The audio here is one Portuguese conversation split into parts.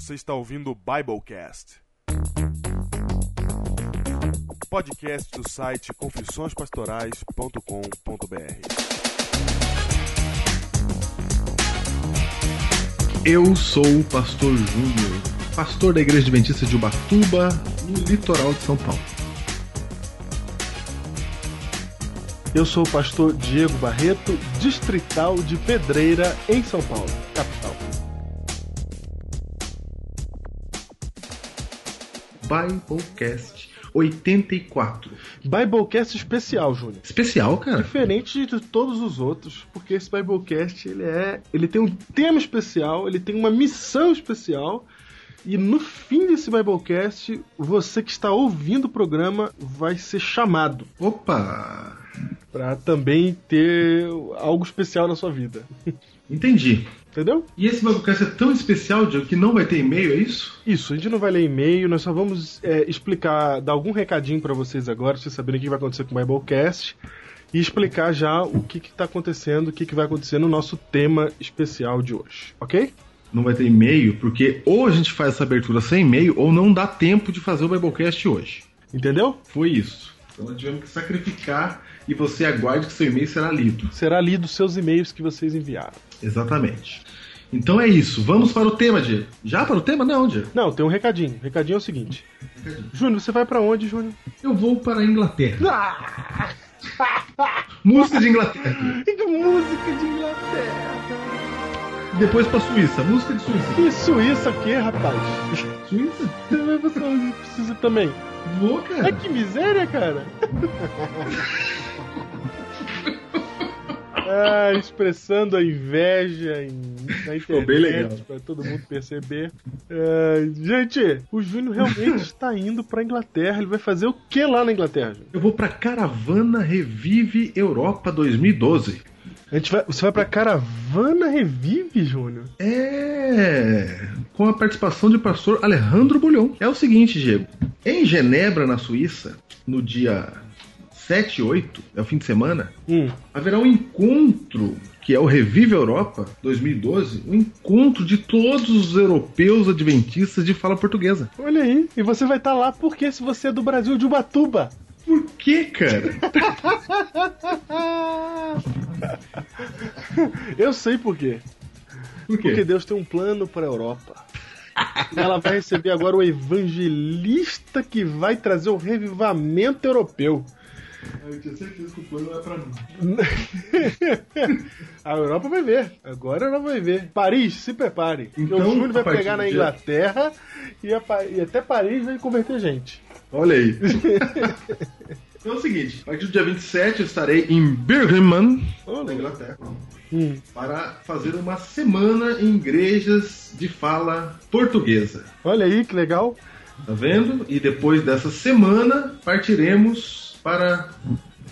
Você está ouvindo o Biblecast. Podcast do site confissõespastorais.com.br. Eu sou o pastor Júnior, pastor da Igreja Adventista de Ubatuba, no litoral de São Paulo. Eu sou o pastor Diego Barreto, distrital de Pedreira, em São Paulo, capital. Biblecast 84. Biblecast especial, Júnior. Especial, cara? Diferente de todos os outros, porque esse Biblecast ele é, ele tem um tema especial, ele tem uma missão especial. E no fim desse Biblecast, você que está ouvindo o programa vai ser chamado Opa! para também ter algo especial na sua vida. Entendi. Entendeu? E esse Biblecast é tão especial, Diego, que não vai ter e-mail, é isso? Isso, a gente não vai ler e-mail, nós só vamos é, explicar, dar algum recadinho para vocês agora, pra vocês saberem o que vai acontecer com o Biblecast e explicar já o que está acontecendo, o que, que vai acontecer no nosso tema especial de hoje, ok? Não vai ter e-mail, porque ou a gente faz essa abertura sem e-mail, ou não dá tempo de fazer o Biblecast hoje. Entendeu? Foi isso. Então nós tivemos que sacrificar e você aguarde que seu e-mail será lido. Será lido os seus e-mails que vocês enviaram. Exatamente. Então é isso. Vamos para o tema, Diego. Já para o tema? Não, Diego. Não, tem um recadinho. O recadinho é o seguinte. Júnior, você vai para onde, Júnior? Eu vou para a Inglaterra. Ah! Música de Inglaterra. Música de Inglaterra! Depois para Suíça. Música de Suíça. E Suíça o quê, rapaz? Suíça? Você precisa também. Vou, Ai, cara. que miséria, cara! Ah, expressando a inveja em, na Ficou bem legal. internet para todo mundo perceber. Ah, gente, o Júnior realmente está indo para Inglaterra. Ele vai fazer o que lá na Inglaterra? Júnior? Eu vou para Caravana Revive Europa 2012. A gente vai, você vai para Caravana Revive, Júnior? É. Com a participação do pastor Alejandro Bulhon. É o seguinte, Diego. Em Genebra, na Suíça, no dia 7 e 8, é o fim de semana, Hum. haverá um encontro que é o Revive Europa 2012, um encontro de todos os europeus adventistas de fala portuguesa. Olha aí. E você vai estar lá porque se você é do Brasil de Ubatuba. Por que, cara? Eu sei por quê. Por Porque quê? Deus tem um plano para a Europa. E ela vai receber agora o evangelista que vai trazer o revivamento europeu. Eu tinha certeza que o plano não é pra mim. a Europa vai ver. Agora ela vai ver. Paris, se prepare. Então, o Júnior a vai pegar na dia- Inglaterra e, a e até Paris vai converter gente. Olha aí. Então é o seguinte, a partir do dia 27 eu estarei em Birmingham, na Inglaterra, Hum. para fazer uma semana em igrejas de fala portuguesa. Olha aí que legal. Tá vendo? E depois dessa semana partiremos para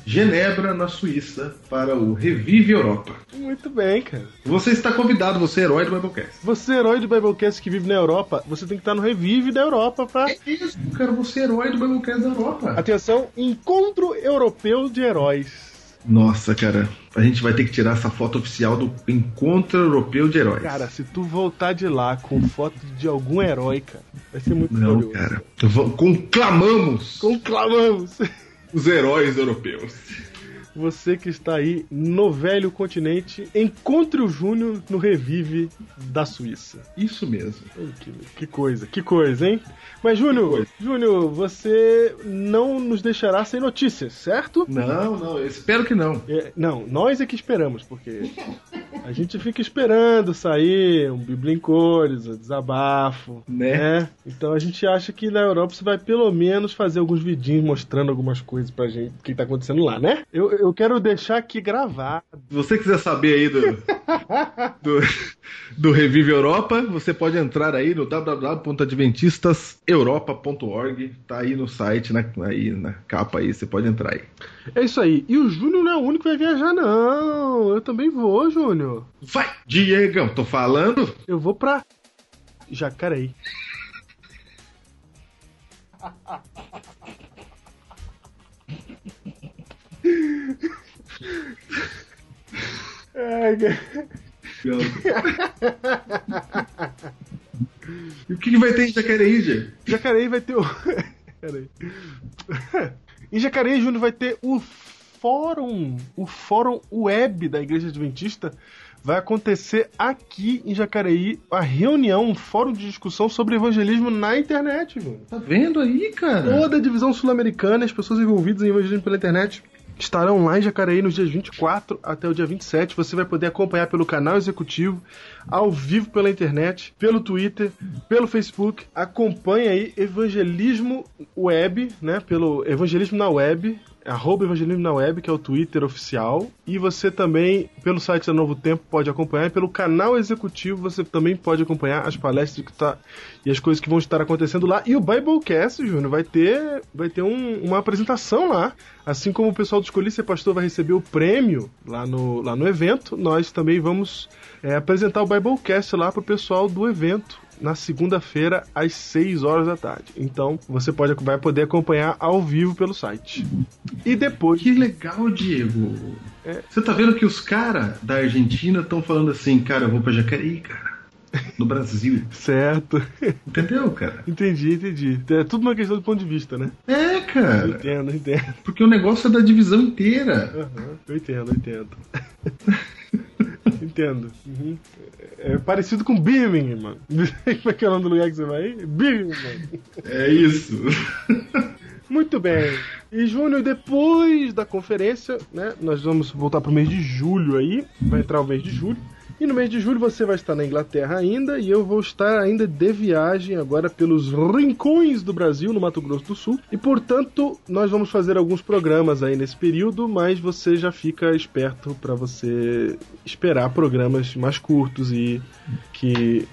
Genebra, na Suíça, para o Revive Europa. Muito bem, cara. Você está convidado, você é herói do Biblecast. Você, herói do Biblecast que vive na Europa, você tem que estar no Revive da Europa pra. É isso, cara, você é herói do Biblecast da Europa. Atenção, Encontro Europeu de Heróis. Nossa, cara, a gente vai ter que tirar essa foto oficial do Encontro Europeu de Heróis. Cara, se tu voltar de lá com foto de algum herói, cara, vai ser muito Não, glorioso. cara. Conclamamos Conclamamos! os heróis europeus. Você que está aí no velho continente, encontre o Júnior no Revive da Suíça. Isso mesmo. Que, que coisa, que coisa, hein? Mas, Júnior. Júnior, você não nos deixará sem notícias, certo? Não, não, eu espero que não. É, não, nós é que esperamos, porque a gente fica esperando sair um Bíblia em cores, um desabafo, Né? né? Então a gente acha que na Europa você vai pelo menos fazer alguns vidinhos mostrando algumas coisas pra gente, o que tá acontecendo lá, né? Eu, eu quero deixar aqui gravado. Se você quiser saber aí do, do, do Revive Europa, você pode entrar aí no www.adventistaseuropa.org. Tá aí no site, na, aí na capa aí, você pode entrar aí. É isso aí. E o Júnior não é o único que vai viajar, não. Eu também vou, Júnior. Vai, Diegão, tô falando. Eu vou pra Jacareí. Ai, cara. E o que, que vai ter em Jacareí, Diego? Jacareí vai ter o. Peraí. em Jacareí, Júnior, vai ter o fórum. O fórum web da Igreja Adventista. Vai acontecer aqui em Jacareí a reunião, um fórum de discussão sobre evangelismo na internet, Júnior. Tá vendo aí, cara? Toda a divisão sul-americana, as pessoas envolvidas em evangelismo pela internet estarão lá em Jacareí nos dias 24 até o dia 27. Você vai poder acompanhar pelo canal executivo, ao vivo pela internet, pelo Twitter, pelo Facebook. Acompanhe aí Evangelismo Web, né? Pelo Evangelismo na Web, arroba Evangelismo na Web, que é o Twitter oficial. E você também, pelo site da Novo Tempo, pode acompanhar. E pelo canal executivo, você também pode acompanhar as palestras que tá, e as coisas que vão estar acontecendo lá. E o Biblecast, Júnior, vai ter, vai ter um, uma apresentação lá. Assim como o pessoal do Escolhi Ser Pastor vai receber o prêmio lá no, lá no evento, nós também vamos é, apresentar o Biblecast lá pro pessoal do evento na segunda-feira às 6 horas da tarde. Então você pode vai poder acompanhar ao vivo pelo site. E depois. Que legal, Diego. É. Você tá vendo que os caras da Argentina estão falando assim, cara, eu vou pra Jacareí, cara. No Brasil. certo. Entendeu, cara? Entendi, entendi. É tudo uma questão do ponto de vista, né? É, cara. Eu entendo, eu entendo. Porque o negócio é da divisão inteira. Uhum, eu entendo, eu entendo. Entendo. Uhum. É parecido com Birmingham. Como é que é o nome do lugar que você vai? Birmingham. É isso. Muito bem. E Júnior, depois da conferência, né? Nós vamos voltar pro mês de julho aí. Vai entrar o mês de julho. E no mês de julho você vai estar na Inglaterra ainda e eu vou estar ainda de viagem agora pelos rincões do Brasil, no Mato Grosso do Sul. E portanto, nós vamos fazer alguns programas aí nesse período, mas você já fica esperto para você esperar programas mais curtos e que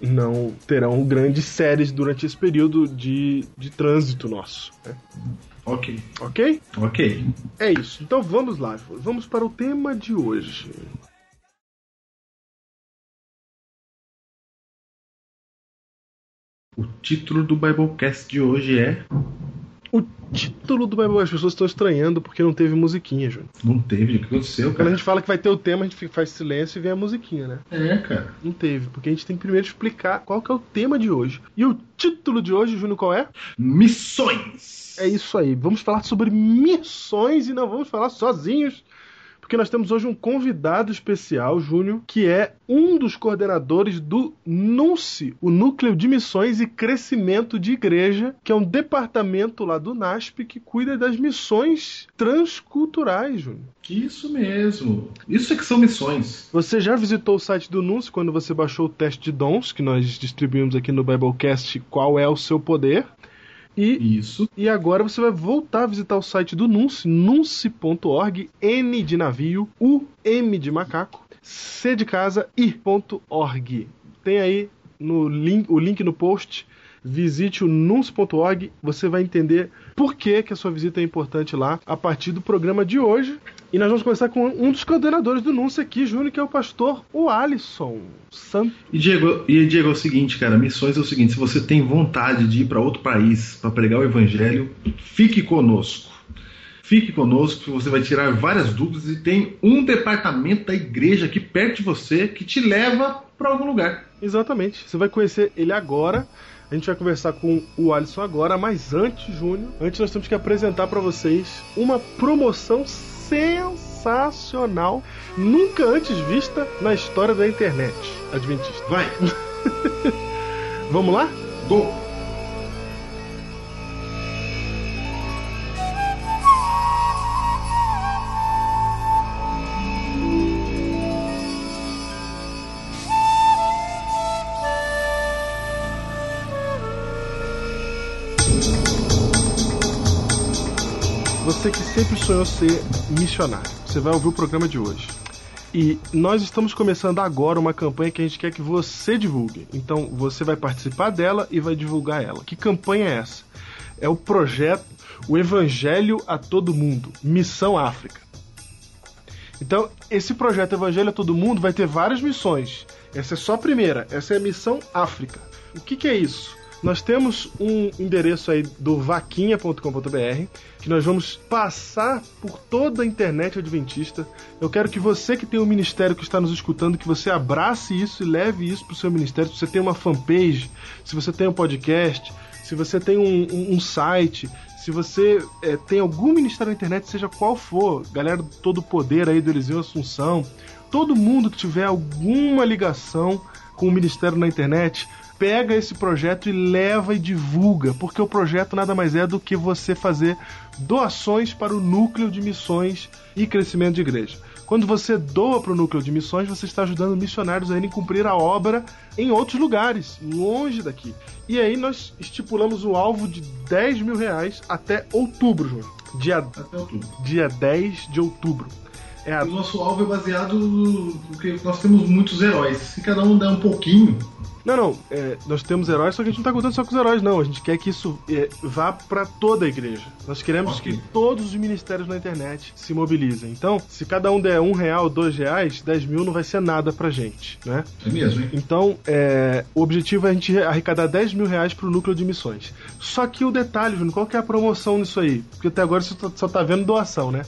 não terão grandes séries durante esse período de, de trânsito nosso. Né? Ok. Ok? Ok. É isso. Então vamos lá. Vamos para o tema de hoje. O título do Biblecast de hoje é. O título do Biblecast, as pessoas estão estranhando porque não teve musiquinha, Júnior. Não teve, o que aconteceu, Quando cara? a gente fala que vai ter o tema, a gente faz silêncio e vem a musiquinha, né? É, cara. Não teve, porque a gente tem que primeiro explicar qual que é o tema de hoje. E o título de hoje, Júnior, qual é? Missões! É isso aí. Vamos falar sobre missões e não vamos falar sozinhos. Porque nós temos hoje um convidado especial, Júnior, que é um dos coordenadores do NUNCE, o Núcleo de Missões e Crescimento de Igreja, que é um departamento lá do NASP que cuida das missões transculturais, Júnior. Isso mesmo. Isso é que são missões. Você já visitou o site do NUNCE quando você baixou o teste de dons, que nós distribuímos aqui no Biblecast, qual é o seu poder? E Isso. E agora você vai voltar a visitar o site do Nunce, nunce.org, N de navio, U, M de macaco, C de casa, I.org. Tem aí no link, o link no post. Visite o nunce.org, você vai entender por que, que a sua visita é importante lá a partir do programa de hoje. E nós vamos começar com um dos coordenadores do Nunce aqui, Júnior, que é o pastor o Alisson Santos. E Diego, e Diego, é o seguinte, cara, missões é o seguinte, se você tem vontade de ir para outro país para pregar o evangelho, fique conosco. Fique conosco, que você vai tirar várias dúvidas e tem um departamento da igreja aqui perto de você que te leva para algum lugar. Exatamente. Você vai conhecer ele agora. A gente vai conversar com o Alisson agora, mas antes, Júnior, antes nós temos que apresentar para vocês uma promoção sensacional, nunca antes vista na história da internet adventista. Vai, Vamos lá? go! Sonhou ser missionário, você vai ouvir o programa de hoje. E nós estamos começando agora uma campanha que a gente quer que você divulgue. Então você vai participar dela e vai divulgar ela. Que campanha é essa? É o projeto O Evangelho a Todo Mundo Missão África. Então, esse projeto Evangelho a Todo Mundo vai ter várias missões. Essa é só a primeira, essa é a missão África. O que, que é isso? Nós temos um endereço aí do vaquinha.com.br que nós vamos passar por toda a internet adventista. Eu quero que você que tem um ministério que está nos escutando, que você abrace isso e leve isso para o seu ministério. Se você tem uma fanpage, se você tem um podcast, se você tem um, um, um site, se você é, tem algum ministério na internet, seja qual for, galera do todo poder aí do Eliseu Assunção, todo mundo que tiver alguma ligação com o ministério na internet, pega esse projeto e leva e divulga, porque o projeto nada mais é do que você fazer doações para o núcleo de missões e crescimento de igreja. Quando você doa para o núcleo de missões, você está ajudando missionários a irem cumprir a obra em outros lugares, longe daqui. E aí nós estipulamos o alvo de 10 mil reais até outubro, João. Dia, Até outubro. dia 10 de outubro. É a O nosso alvo é baseado no que nós temos muitos heróis. Se cada um der um pouquinho, Não, não. é, nós temos heróis, só que a gente não tá contando só com os heróis, não. A gente quer que isso é, vá para toda a igreja. Nós queremos Ok. que todos os ministérios na internet se mobilizem. Então, se cada um der um real, dois reais, dez mil não vai ser nada pra gente, né? é mesmo, hein? Então, é, o objetivo é a gente arrecadar 10 mil reais pro núcleo de missões. Só que o detalhe, Júnior, qual que é a promoção nisso aí? Porque até agora você só- só tá vendo doação, né?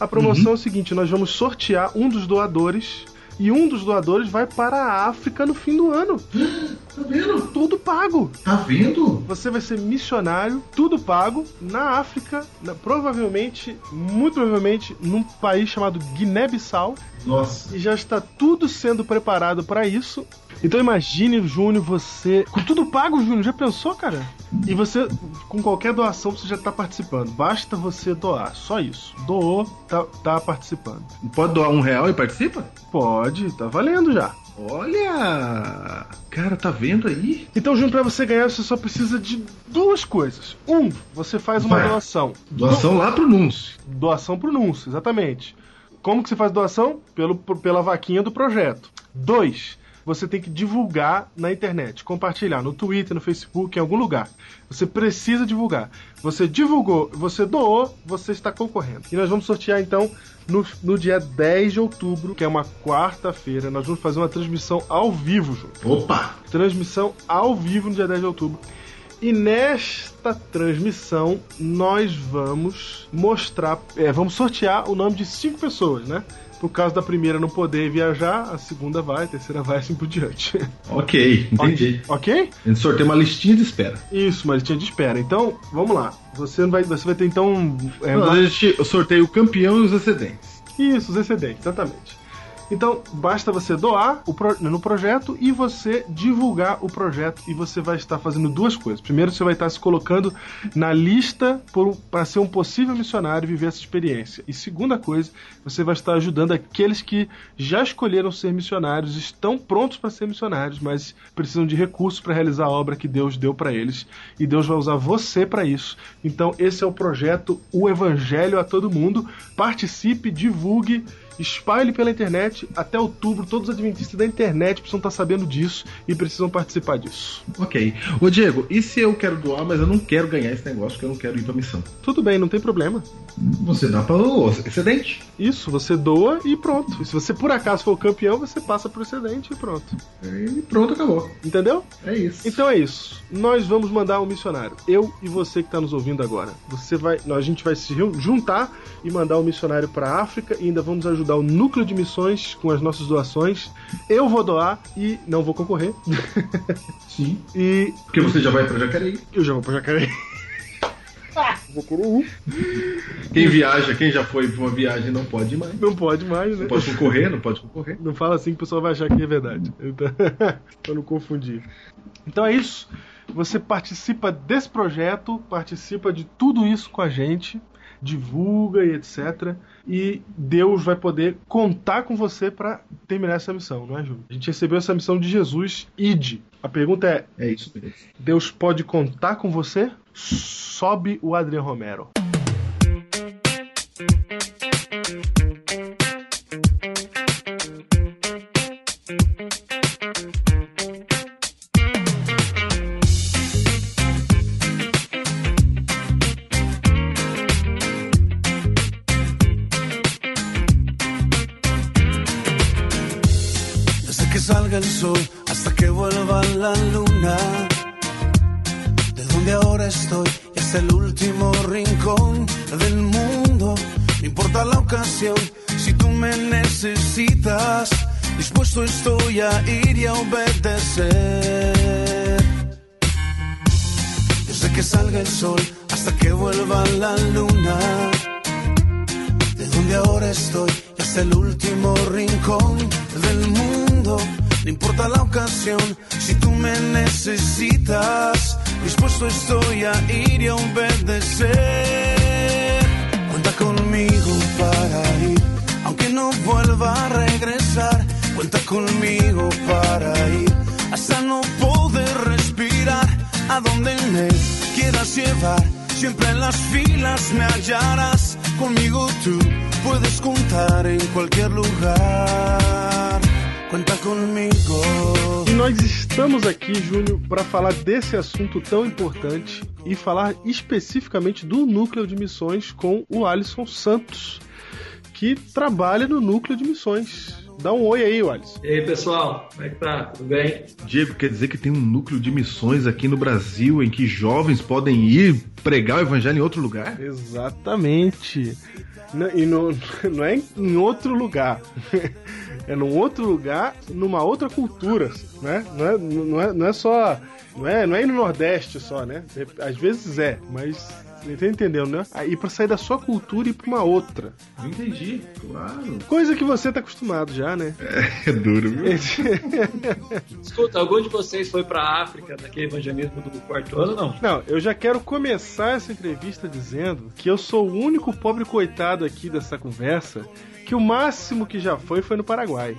A promoção é o seguinte: nós vamos sortear um dos doadores. E um dos doadores vai para a África no fim do ano. Tá vendo? Tudo pago. Tá vendo? Você vai ser missionário, tudo pago, na África, na- provavelmente, muito provavelmente, num país chamado Guiné-Bissau. Nossa. E já está tudo sendo preparado para isso. Então imagine, Júnior, você. Com tudo pago, Júnior, já pensou, cara? E você, com qualquer doação, você já está participando. Basta você doar, só isso. Doou, tá, tá participando. Pode doar um real e participa? Pode, tá valendo já. Olha! Cara, tá vendo aí? Então, Júnior, para você ganhar, você só precisa de duas coisas. Um, você faz uma Vai. doação. Doação lá pro Núncio. Doação pro Núncio, exatamente. Como que você faz doação? Pelo, pela vaquinha do projeto. Dois, você tem que divulgar na internet, compartilhar no Twitter, no Facebook, em algum lugar. Você precisa divulgar. Você divulgou, você doou, você está concorrendo. E nós vamos sortear então no, no dia 10 de outubro, que é uma quarta-feira. Nós vamos fazer uma transmissão ao vivo, Ju. Opa! Transmissão ao vivo no dia 10 de outubro. E nesta transmissão nós vamos mostrar, é, vamos sortear o nome de cinco pessoas, né? Por causa da primeira não poder viajar, a segunda vai, a terceira vai, assim por diante. Ok, entendi. ok? A gente sorteia uma listinha de espera. Isso, uma listinha de espera. Então, vamos lá. Você vai, você vai ter então. é, Não, a gente eu sorteio o campeão e os excedentes. Isso, os excedentes, exatamente. Então, basta você doar pro- no projeto e você divulgar o projeto. E você vai estar fazendo duas coisas. Primeiro, você vai estar se colocando na lista para ser um possível missionário e viver essa experiência. E segunda coisa, você vai estar ajudando aqueles que já escolheram ser missionários, estão prontos para ser missionários, mas precisam de recursos para realizar a obra que Deus deu para eles. E Deus vai usar você para isso. Então, esse é o projeto O Evangelho a Todo Mundo. Participe, divulgue espalhe pela internet até outubro. Todos os adventistas da internet precisam estar sabendo disso e precisam participar disso. Ok. Ô Diego, e se eu quero doar, mas eu não quero ganhar esse negócio, porque eu não quero ir pra missão? Tudo bem, não tem problema. Você dá para o excedente. Isso, você doa e pronto. E se você por acaso for o campeão, você passa pro excedente e pronto. E pronto, acabou. Entendeu? É isso. Então é isso. Nós vamos mandar um missionário. Eu e você que está nos ouvindo agora. Você vai, a gente vai se jun- juntar e mandar um missionário para África e ainda vamos ajudar o núcleo de missões com as nossas doações. Eu vou doar e não vou concorrer. Sim. e Porque você já vai pra Jacareí. eu já vou para Jacareí. ir. Quem viaja, quem já foi pra uma viagem não pode mais. Não pode mais, né? Não pode concorrer, não pode concorrer. Não fala assim que o pessoal vai achar que é verdade. Então, pra não confundir. Então é isso. Você participa desse projeto, participa de tudo isso com a gente, divulga e etc. E Deus vai poder contar com você para terminar essa missão, não é, Júlio? A gente recebeu essa missão de Jesus, ide. A pergunta é: É isso mesmo. Deus pode contar com você? Sobe o Adriano Romero. Salga el sol hasta que vuelva la luna. donde ahora estoy es el último rincón del mundo. No importa la ocasión, si tú me necesitas, dispuesto estoy a ir y a obedecer. Desde que salga el sol hasta que vuelva la luna, de donde ahora estoy es el último rincón del mundo. No importa la ocasión, si tú me necesitas, dispuesto estoy a ir y a obedecer. Cuenta conmigo para ir, aunque no vuelva a regresar. Cuenta conmigo para ir, hasta no poder respirar. A donde me quieras llevar, siempre en las filas me hallarás. Conmigo tú puedes contar en cualquier lugar. Cuenta conmigo. E nós estamos aqui, Júnior, para falar desse assunto tão importante e falar especificamente do núcleo de missões com o Alisson Santos, que trabalha no núcleo de missões. Dá um oi aí, Alisson. E aí, pessoal, como é que tá? Tudo bem? Diego, quer dizer que tem um núcleo de missões aqui no Brasil em que jovens podem ir pregar o evangelho em outro lugar? Exatamente. E não, não é em outro lugar. É num outro lugar, numa outra cultura, né? Não é, não é, não é só. Não é, não é no Nordeste só, né? Às vezes é, mas você tá entendendo, né? Aí pra sair da sua cultura e ir pra uma outra. Entendi, claro. Coisa que você tá acostumado já, né? É, é duro, viu? Escuta, algum de vocês foi pra África naquele evangelismo do quarto ano, não? Não, eu já quero começar essa entrevista dizendo que eu sou o único pobre coitado aqui dessa conversa que o máximo que já foi foi no Paraguai.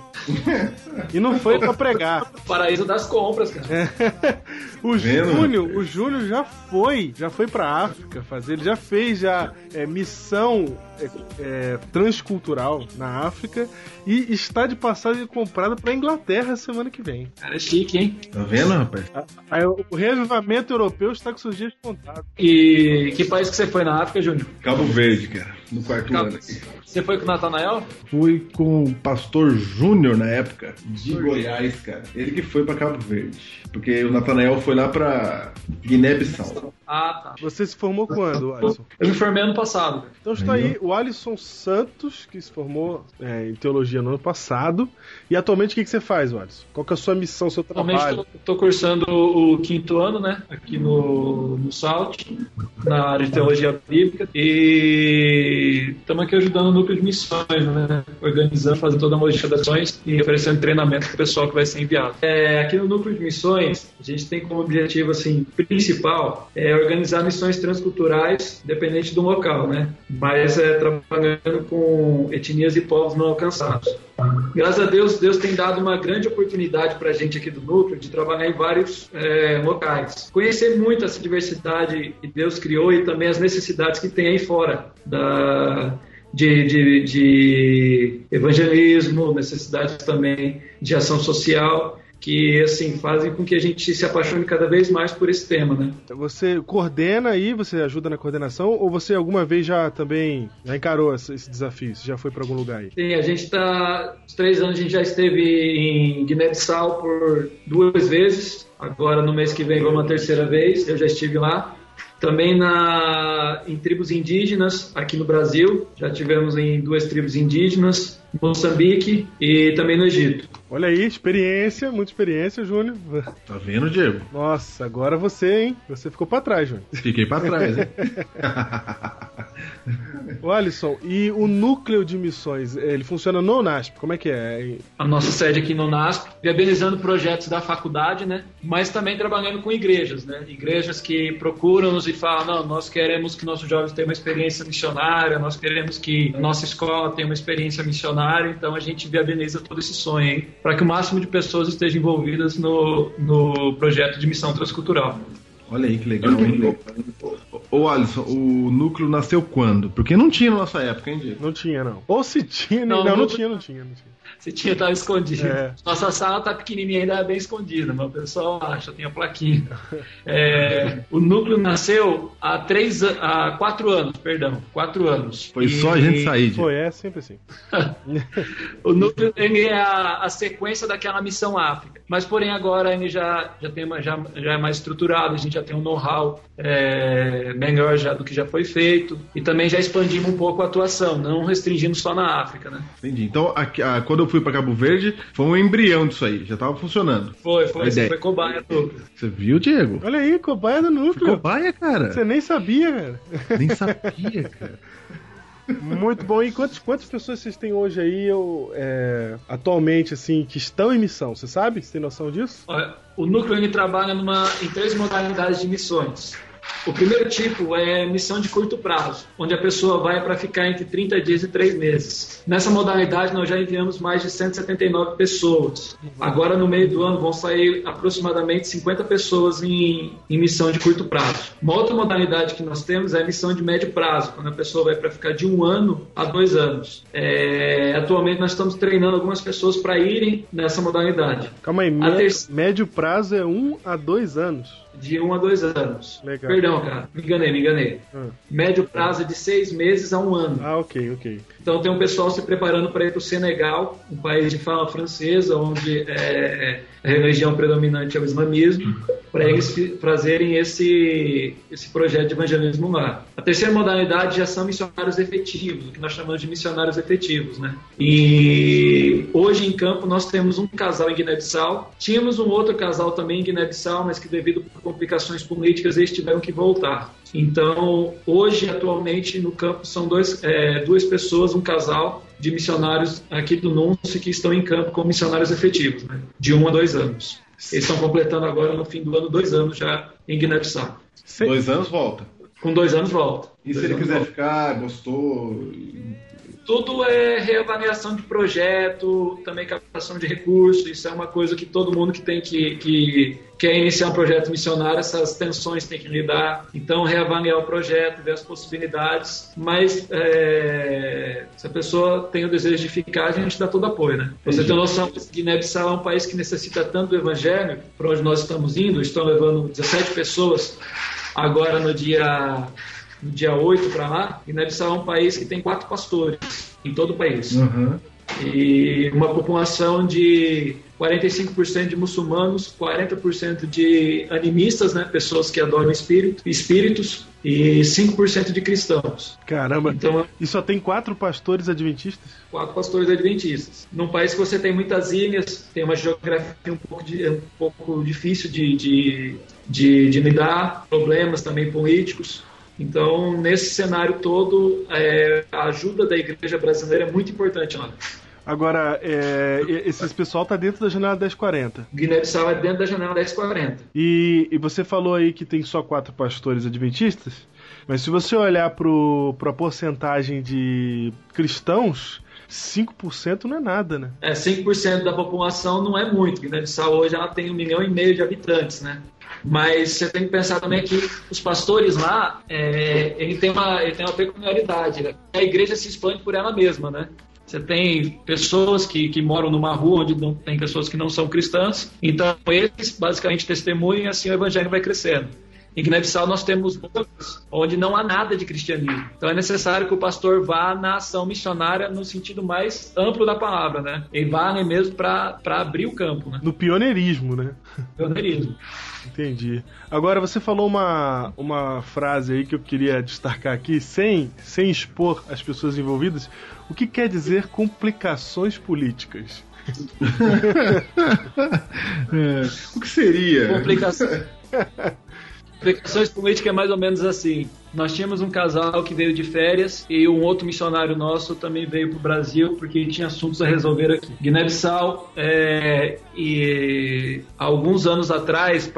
e não foi pra pregar. Paraíso das compras, cara. É. o Júnior, o Júnior já foi, já foi pra África fazer, ele já fez já é, missão é, é, transcultural na África e está de passagem comprada pra Inglaterra semana que vem. Cara, é chique, hein? Tá vendo, rapaz? Aí, o revivamento europeu está com seus dias contados. E que país que você foi na África, Júnior? Cabo Verde, cara, no quarto Cabo... ano aqui. Você foi com o Natanael? Fui com o pastor Júnior na época, de Goiás, cara. Ele que foi pra Cabo Verde. Porque o Natanael foi lá pra Guiné-Bissau. Ah, tá. Você se formou quando, Alisson? Eu me formei ano passado. Então está aí o Alisson Santos, que se formou é, em teologia no ano passado. E atualmente o que, que você faz, Alisson? Qual que é a sua missão, seu trabalho? Atualmente estou cursando o quinto ano, né? Aqui no, no SALT, na área de teologia bíblica. E estamos aqui ajudando o núcleo de missões, né? Organizando, fazendo toda a logística das ações e oferecendo treinamento para o pessoal que vai ser enviado. É, aqui no núcleo de missões, a gente tem como objetivo assim, principal é organizar missões transculturais, dependente do local, né? Mas é trabalhando com etnias e povos não alcançados. Graças a Deus, Deus tem dado uma grande oportunidade para a gente aqui do núcleo de trabalhar em vários é, locais. Conhecer muito essa diversidade que Deus criou e também as necessidades que tem aí fora da, de, de, de evangelismo, necessidades também de ação social que assim fazem com que a gente se apaixone cada vez mais por esse tema, né? Você coordena aí, você ajuda na coordenação ou você alguma vez já também já encarou esse, desafio? Você já foi para algum lugar aí? Sim, a gente está três anos a gente já esteve em Guiné-Bissau por duas vezes. Agora no mês que vem vamos uma terceira vez. Eu já estive lá. Também na, em tribos indígenas aqui no Brasil, já tivemos em duas tribos indígenas, Moçambique e também no Egito. Olha aí, experiência, muita experiência, Júnior. Tá vendo, Diego? Nossa, agora você, hein? Você ficou para trás, Júnior. Fiquei para trás, hein? O Alisson, e o núcleo de missões, ele funciona no NASP? Como é que é? A nossa sede aqui no NASP, viabilizando projetos da faculdade, né? Mas também trabalhando com igrejas, né? Igrejas que procuram-nos e falam, não, nós queremos que nossos jovens tenham uma experiência missionária, nós queremos que a nossa escola tenha uma experiência missionária, então a gente viabiliza todo esse sonho aí, para que o máximo de pessoas estejam envolvidas no, no projeto de missão transcultural. Olha aí que legal, hein? Ô Alisson, o núcleo nasceu quando? Porque não tinha na nossa época, hein, Diego? Não tinha, não. Ou se tinha, não, não, não, não tinha, não tinha, não tinha. Você tinha estado escondido. É. Nossa sala tá pequenininha, ainda é bem escondida, mas o pessoal acha, tem a plaquinha. É, o núcleo nasceu há três, há quatro anos, perdão, quatro anos. Foi E- só a gente sair. Diego. Foi, é sempre assim. O núcleo ele é a, a sequência daquela missão África. Mas, porém, agora ele já, já, tem uma, já, já é mais estruturado, a gente já tem um know-how é, melhor já do que já foi feito. E também já expandimos um pouco a atuação, não restringindo só na África, né? Entendi. Então, aqui- a- quando eu fui pra Cabo Verde, foi um embrião disso aí. Já tava funcionando. Foi, A foi, ideia. você foi cobaia do. Você viu, Diego? Olha aí, cobaia do núcleo. Cobaia, cara. Você nem sabia, cara. Nem sabia, cara. Muito bom. E quantas, quantas pessoas vocês têm hoje aí, eu, é, atualmente, assim, que estão em missão? Você sabe? Você tem noção disso? Olha, o núcleo ele trabalha numa, em três modalidades de missões. O primeiro tipo é missão de curto prazo, onde a pessoa vai para ficar entre 30 dias e 3 meses. Nessa modalidade, nós já enviamos mais de 179 pessoas. Agora, no meio do ano, vão sair aproximadamente 50 pessoas em, em missão de curto prazo. Uma outra modalidade que nós temos é a missão de médio prazo, quando a pessoa vai para ficar de um ano a dois anos. É, atualmente, nós estamos treinando algumas pessoas para irem nessa modalidade. Calma aí, A mé- terce- médio prazo é um a dois anos. De um a dois anos. Legal. Perdão, cara. Me enganei, me enganei. Ah. Médio prazo é de seis meses a um ano. Ah, ok, ok. Então tem um pessoal se preparando para ir para o Senegal, um país de fala francesa, onde é, a religião predominante é o islamismo, para eles fazerem esse, esse projeto de evangelismo lá. A terceira modalidade já são missionários efetivos, o que nós chamamos de missionários efetivos. Né? E hoje em campo nós temos um casal em Guiné-Bissau, tínhamos um outro casal também em Guiné-Bissau, mas que devido a complicações políticas eles tiveram que voltar. Então, hoje, atualmente, no campo são dois, é, duas pessoas, um casal de missionários aqui do NUNCE que estão em campo como missionários efetivos, né? de um a dois anos. Eles estão completando agora, no fim do ano, dois anos já em Guiné-Bissau. Dois anos volta. Com dois anos, volta. E se Dois ele anos, quiser volta. ficar, gostou. Tudo é reavaliação de projeto, também captação de recursos. Isso é uma coisa que todo mundo que tem que, que quer iniciar um projeto missionário, essas tensões tem que lidar. Então, reavaliar o projeto, ver as possibilidades. Mas é, se a pessoa tem o desejo de ficar, a gente dá todo apoio, né? Você tem noção que Guiné-Bissau é um país que necessita tanto do evangelho, para onde nós estamos indo, estão levando 17 pessoas agora no dia no dia 8 para lá, Guiné-Bissau é um país que tem quatro pastores em todo o país. Uhum. E uma população de 45% de muçulmanos, 40% de animistas, né, pessoas que adoram espírito, espíritos, e 5% de cristãos. Caramba. Então, E só tem quatro pastores adventistas? quatro pastores adventistas. Num país que você tem muitas ilhas, tem uma geografia um pouco, de- um pouco difícil de, de, de, de lidar, problemas também políticos. Então, nesse cenário todo, é, a ajuda da igreja brasileira é muito importante lá. Agora, é, esse pessoal tá dentro da janela 1040. Guiné-Bissau é dentro da janela 1040. E, e você falou aí que tem só quatro pastores adventistas, mas se você olhar pro, pra porcentagem de cristãos, 5% não é nada, né? É, 5% da população não é muito. Guiné-Bissau hoje ela tem um milhão e meio de habitantes, né? Mas você tem que pensar também que os pastores lá, é, ele, tem uma, ele tem uma peculiaridade. Né? A igreja se expande por ela mesma, né? Você tem pessoas que, que moram numa rua onde não, tem pessoas que não são cristãs, então eles basicamente testemunham e assim o evangelho vai crescendo. Em Guiné-Bissau nós temos lugares onde não há nada de cristianismo. Então é necessário que o pastor vá na ação missionária no sentido mais amplo da palavra, né? Ele vá né, mesmo para abrir o campo, né? No pioneirismo, né? Pioneirismo. Entendi. Agora você falou uma, uma frase aí que eu queria destacar aqui, sem, sem expor as pessoas envolvidas. O que quer dizer complicações políticas? É, o que seria? Complicação. Complicações políticas é mais ou menos assim. Nós tínhamos um casal que veio de férias e um outro missionário nosso também veio para o Brasil porque tinha assuntos a resolver aqui. Guiné-Bissau, é, e alguns anos atrás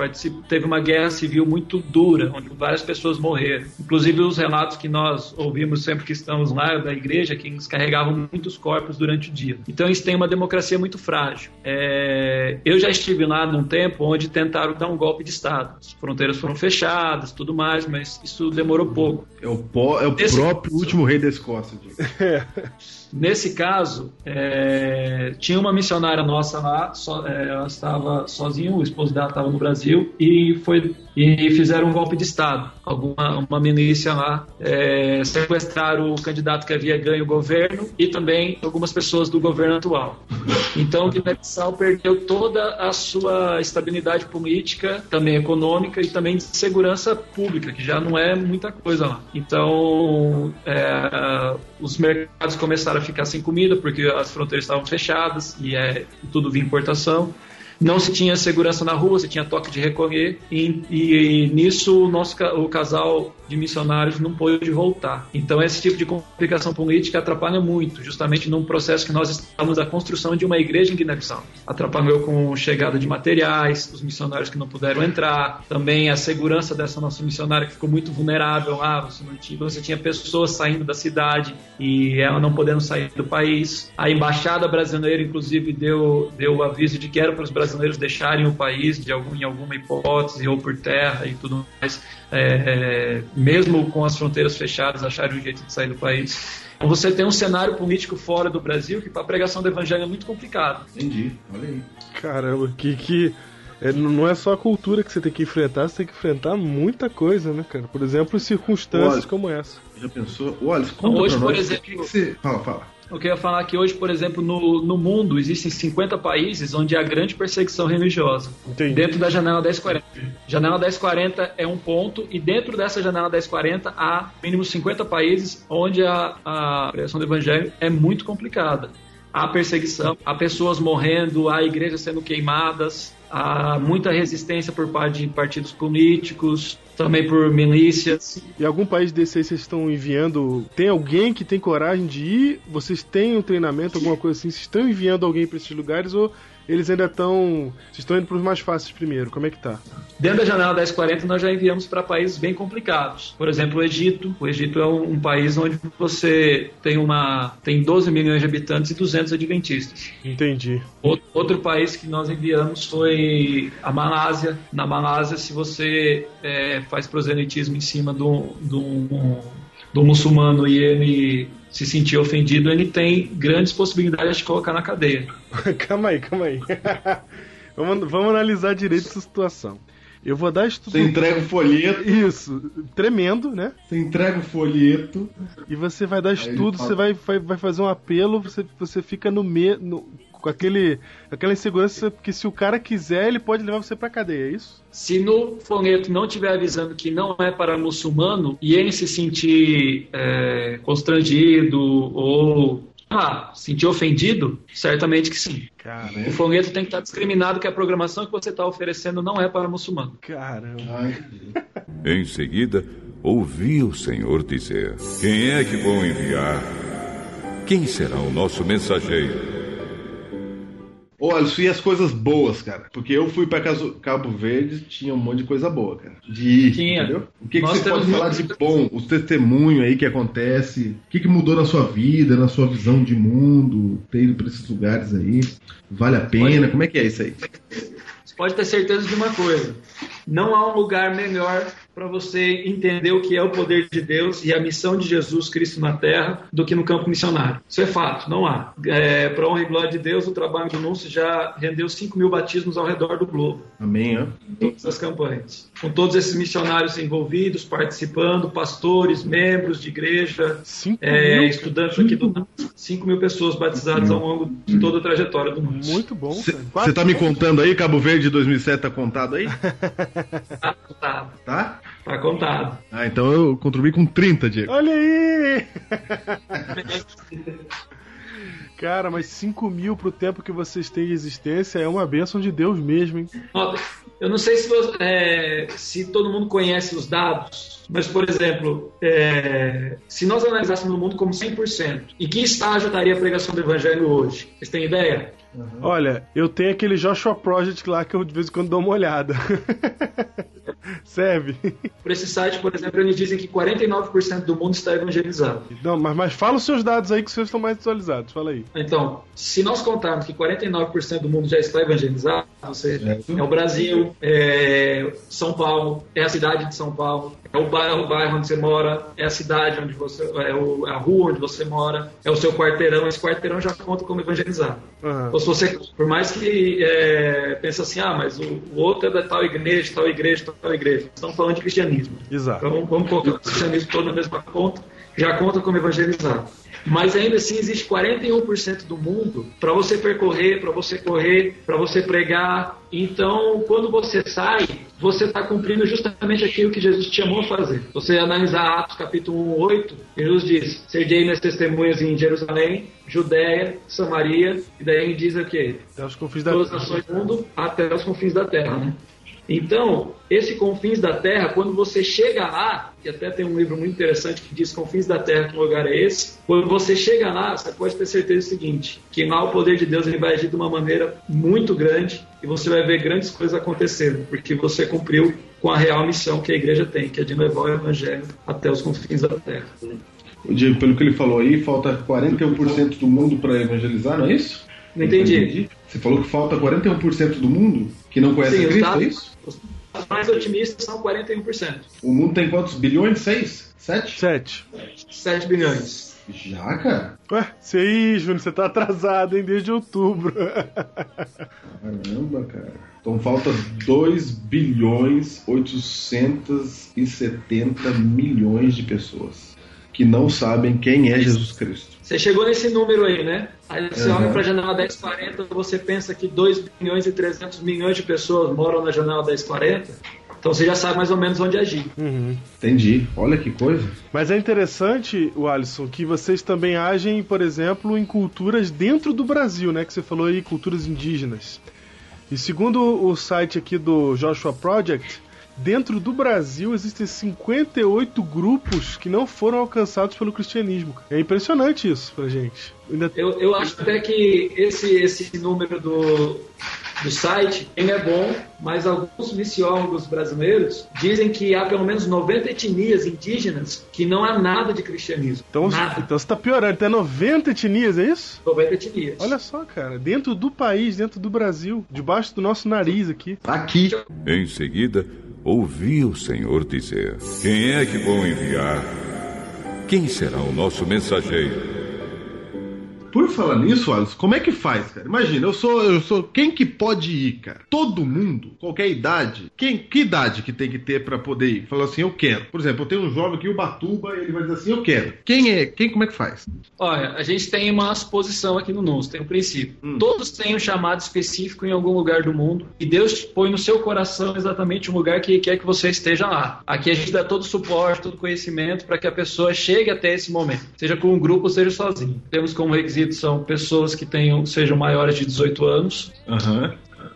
teve uma guerra civil muito dura, onde várias pessoas morreram. Inclusive os relatos que nós ouvimos sempre que estamos lá da igreja, que eles carregavam muitos corpos durante o dia. Então eles têm uma democracia muito frágil. É, eu já estive lá num tempo onde tentaram dar um golpe de Estado. As fronteiras foram fechadas, tudo mais, mas isso demorou pouco. É o, pó- é o Esse- próprio último rei da Escócia. Diego. Nesse caso, é, tinha uma missionária nossa lá, só, é, ela estava sozinha, o esposo dela estava no Brasil e foi e fizeram um golpe de Estado. Alguma uma milícia lá é, sequestraram o candidato que havia ganho o governo e também algumas pessoas do governo atual. Então, Guiné-Bissau perdeu toda a sua estabilidade política, também econômica e também de segurança pública, que já não é muita coisa lá. Então, é, os mercados começaram a ficar sem comida porque as fronteiras estavam fechadas e é tudo via importação não se tinha segurança na rua, se tinha toque de recolher, e, e, e nisso o nosso o casal de missionários não pôde voltar. Então esse tipo de complicação política atrapalha muito, justamente num processo que nós estamos da construção de uma igreja em Guiné-Bissau. Atrapalhou com chegada de materiais, os missionários que não puderam entrar, também a segurança dessa nossa missionária que ficou muito vulnerável. Ah, você não tinha, você tinha pessoas saindo da cidade e ela não podendo sair do país. A embaixada brasileira, inclusive, deu deu o aviso de que era para os brasileiros deixarem o país de algum, em alguma hipótese ou por terra e tudo mais. É, mesmo com as fronteiras fechadas, acharem um jeito de sair do país. Então você tem um cenário político fora do Brasil que para a pregação do evangelho é muito complicado. Entendi, olha aí. Caramba, que. que... É, não é só a cultura que você tem que enfrentar, você tem que enfrentar muita coisa, né, cara? Por exemplo, circunstâncias Olha, como essa. Já pensou? Olha, conta Hoje, pra por nós, exemplo- que que você... Fala, fala. Eu queria falar que hoje, por exemplo, no, no mundo existem 50 países onde há grande perseguição religiosa. Entendi. Dentro da janela 1040. Janela 1040 é um ponto, e dentro dessa janela 1040 há mínimo 50 países onde a, a pregação do evangelho é muito complicada. Há perseguição, há pessoas morrendo, há igrejas sendo queimadas, há muita resistência por parte de partidos políticos, também por milícias. E algum país desse aí vocês estão enviando. Tem alguém que tem coragem de ir? Vocês têm um treinamento, alguma coisa assim? Vocês estão enviando alguém para esses lugares ou eles ainda estão. Vocês estão indo para os mais fáceis primeiro? Como é que tá? Dentro da janela 1040, nós já enviamos para países bem complicados. Por exemplo, o Egito. O Egito é um, um país onde você tem uma tem 12 milhões de habitantes e 200 adventistas. Entendi. Outro, outro país que nós enviamos foi a Malásia. Na Malásia, se você é, faz proselitismo em cima do, do, do muçulmano e ele se sentir ofendido, ele tem grandes possibilidades de colocar na cadeia. calma aí, calma aí. vamos, vamos analisar direito essa situação. Eu vou dar estudo. Você entrega o folheto, Isso, tremendo, né? você entrega o folheto. E você vai dar estudo, fala- você vai, vai, vai fazer um apelo, você, você fica no meio. Com aquele, aquela insegurança, porque se o cara quiser, ele pode levar você pra cadeia, é isso? Se no folheto não estiver avisando que não é para muçulmano e ele se sentir é, constrangido ou ah, sentir ofendido, certamente que sim. Cara, O folheto tem que estar discriminado que a programação que você está oferecendo não é para muçulmano. caramba. Ai, Em seguida, ouvi o Senhor dizer: Quem é que vou enviar? Quem será o nosso mensageiro? Olha, isso e as coisas boas, cara. Porque eu fui pra Cabo Verde, tinha um monte de coisa boa, cara. De ir, Tinha. entendeu? O que, que você pode falar de bom? Os testemunhos aí que acontece. O que, que mudou na sua vida, na sua visão de mundo? Ter ido pra esses lugares aí. Vale a pena? Como é que é isso aí? Você pode ter certeza de uma coisa: não há um lugar melhor para você entender o que é o poder de Deus e a missão de Jesus Cristo na Terra do que no campo missionário. Isso é fato, não há. É, para honra e glória de Deus, o trabalho do Núncio já rendeu 5 mil batismos ao redor do globo. Amém, ó. em todas as campanhas. Com todos esses missionários envolvidos, participando, pastores, membros de igreja, é, mil? estudantes aqui do 5 mil pessoas batizadas ao longo de toda a trajetória do mundo. Muito bom, Você cara. tá me contando aí, Cabo Verde 2007 tá contado aí? Tá contado. Tá? Tá contado. Ah, então eu contribuí com 30, Diego. Olha aí! Cara, mas 5 mil pro tempo que vocês têm de existência é uma bênção de Deus mesmo, hein? Eu não sei se, você- é, se todo mundo conhece os dados, mas, por exemplo, é, se nós analisássemos o mundo como 100%, em que estágio estaria a pregação do evangelho hoje? Vocês têm ideia? Olha, eu tenho aquele Joshua Project lá que eu de vez em quando dou uma olhada. Serve? Por esse site, por exemplo, eles dizem que 49% do mundo está evangelizado. Não, mas, mas fala os seus dados aí que os seus estão mais atualizados. Fala aí. Então, se nós contarmos que 49% do mundo já está evangelizado, Você, é o Brasil, é São Paulo, é a cidade de São Paulo, é o bairro, o bairro onde você mora, é a cidade onde você, é o, a rua onde você mora, é o seu quarteirão. Esse quarteirão já conta como evangelizar. Aham. Ou se você, por mais que é, pense assim, ah, mas o, o outro é da tal igreja, tal igreja, tal igreja. Estamos falando de cristianismo. Exato. Então vamos colocar o cristianismo todo na mesma conta, já conta como evangelizar. Mas ainda assim existe 41% do mundo para você percorrer, para você correr, para você pregar. Então, quando você sai, você está cumprindo justamente aquilo que Jesus te chamou a fazer. Você analisar Atos capítulo 1, 8, Jesus diz: Serei minhas testemunhas em Jerusalém, Judéia, Samaria, e daí ele diz o quê? Até os confins da todas as nações do mundo até os confins da terra. Né? Então, esse confins da terra, quando você chega lá, que até tem um livro muito interessante que diz confins da terra, que lugar é esse? Quando você chega lá, você pode ter certeza do seguinte, que lá o poder de Deus ele vai agir de uma maneira muito grande e você vai ver grandes coisas acontecendo, porque você cumpriu com a real missão que a igreja tem, que é de levar o evangelho até os confins da terra. O Diego, pelo que ele falou aí, falta 41% do mundo para evangelizar, não é isso? Não entendi. Você falou que falta 41% do mundo que não conhece Sim, Cristo, é isso? Os mais otimistas são 41%. O mundo tem quantos bilhões? Seis? Sete? Sete. 7 bilhões. Já, cara? Ué, você aí, Júnior, você tá atrasado, hein, desde outubro. Caramba, cara. Então falta 2 bilhões 870 milhões de pessoas que não sabem quem é Jesus Cristo. Você chegou nesse número aí, né? Aí você Uhum. olha para a janela 1040, você pensa que 2 bilhões e 300 milhões de pessoas moram na janela 1040. Então você já sabe mais ou menos onde agir. Uhum. Entendi. Olha que coisa. Mas é interessante, o Alisson, que vocês também agem, por exemplo, em culturas dentro do Brasil, né? Que você falou aí, culturas indígenas. E segundo o site aqui do Joshua Project, dentro do Brasil existem 58 grupos que não foram alcançados pelo cristianismo. É impressionante isso pra gente. Ainda Eu, eu acho até que esse, esse número do, do site ele é bom, mas alguns missiólogos brasileiros dizem que há pelo menos 90 etnias indígenas que não há nada de cristianismo. Então, nada. então você tá piorando, até 90 etnias, é isso? 90 etnias. Olha só, cara, dentro do país, dentro do Brasil, debaixo do nosso nariz aqui. Aqui. Em seguida, ouvi o Senhor dizer: Quem é que vou enviar? Quem será o nosso mensageiro? Por falar nisso, Alisson, como é que faz, cara? Imagina, eu sou, eu sou. Quem que pode ir, cara? Todo mundo, qualquer idade. Quem, que idade que tem que ter pra poder ir? Falar assim, eu quero. Por exemplo, eu tenho um jovem aqui, o Batuba, e ele vai dizer assim, eu quero. Quem é? Quem, como é que faz? Olha, a gente tem uma suposição aqui no NUS, tem um princípio. Hum. Todos têm um chamado específico em algum lugar do mundo e Deus põe no seu coração exatamente o lugar que quer que você esteja lá. Aqui a gente dá todo o suporte, todo o conhecimento para que a pessoa chegue até esse momento, seja com um grupo ou seja sozinho. Temos como requisito são pessoas que tenham, sejam maiores de 18 anos, Aham.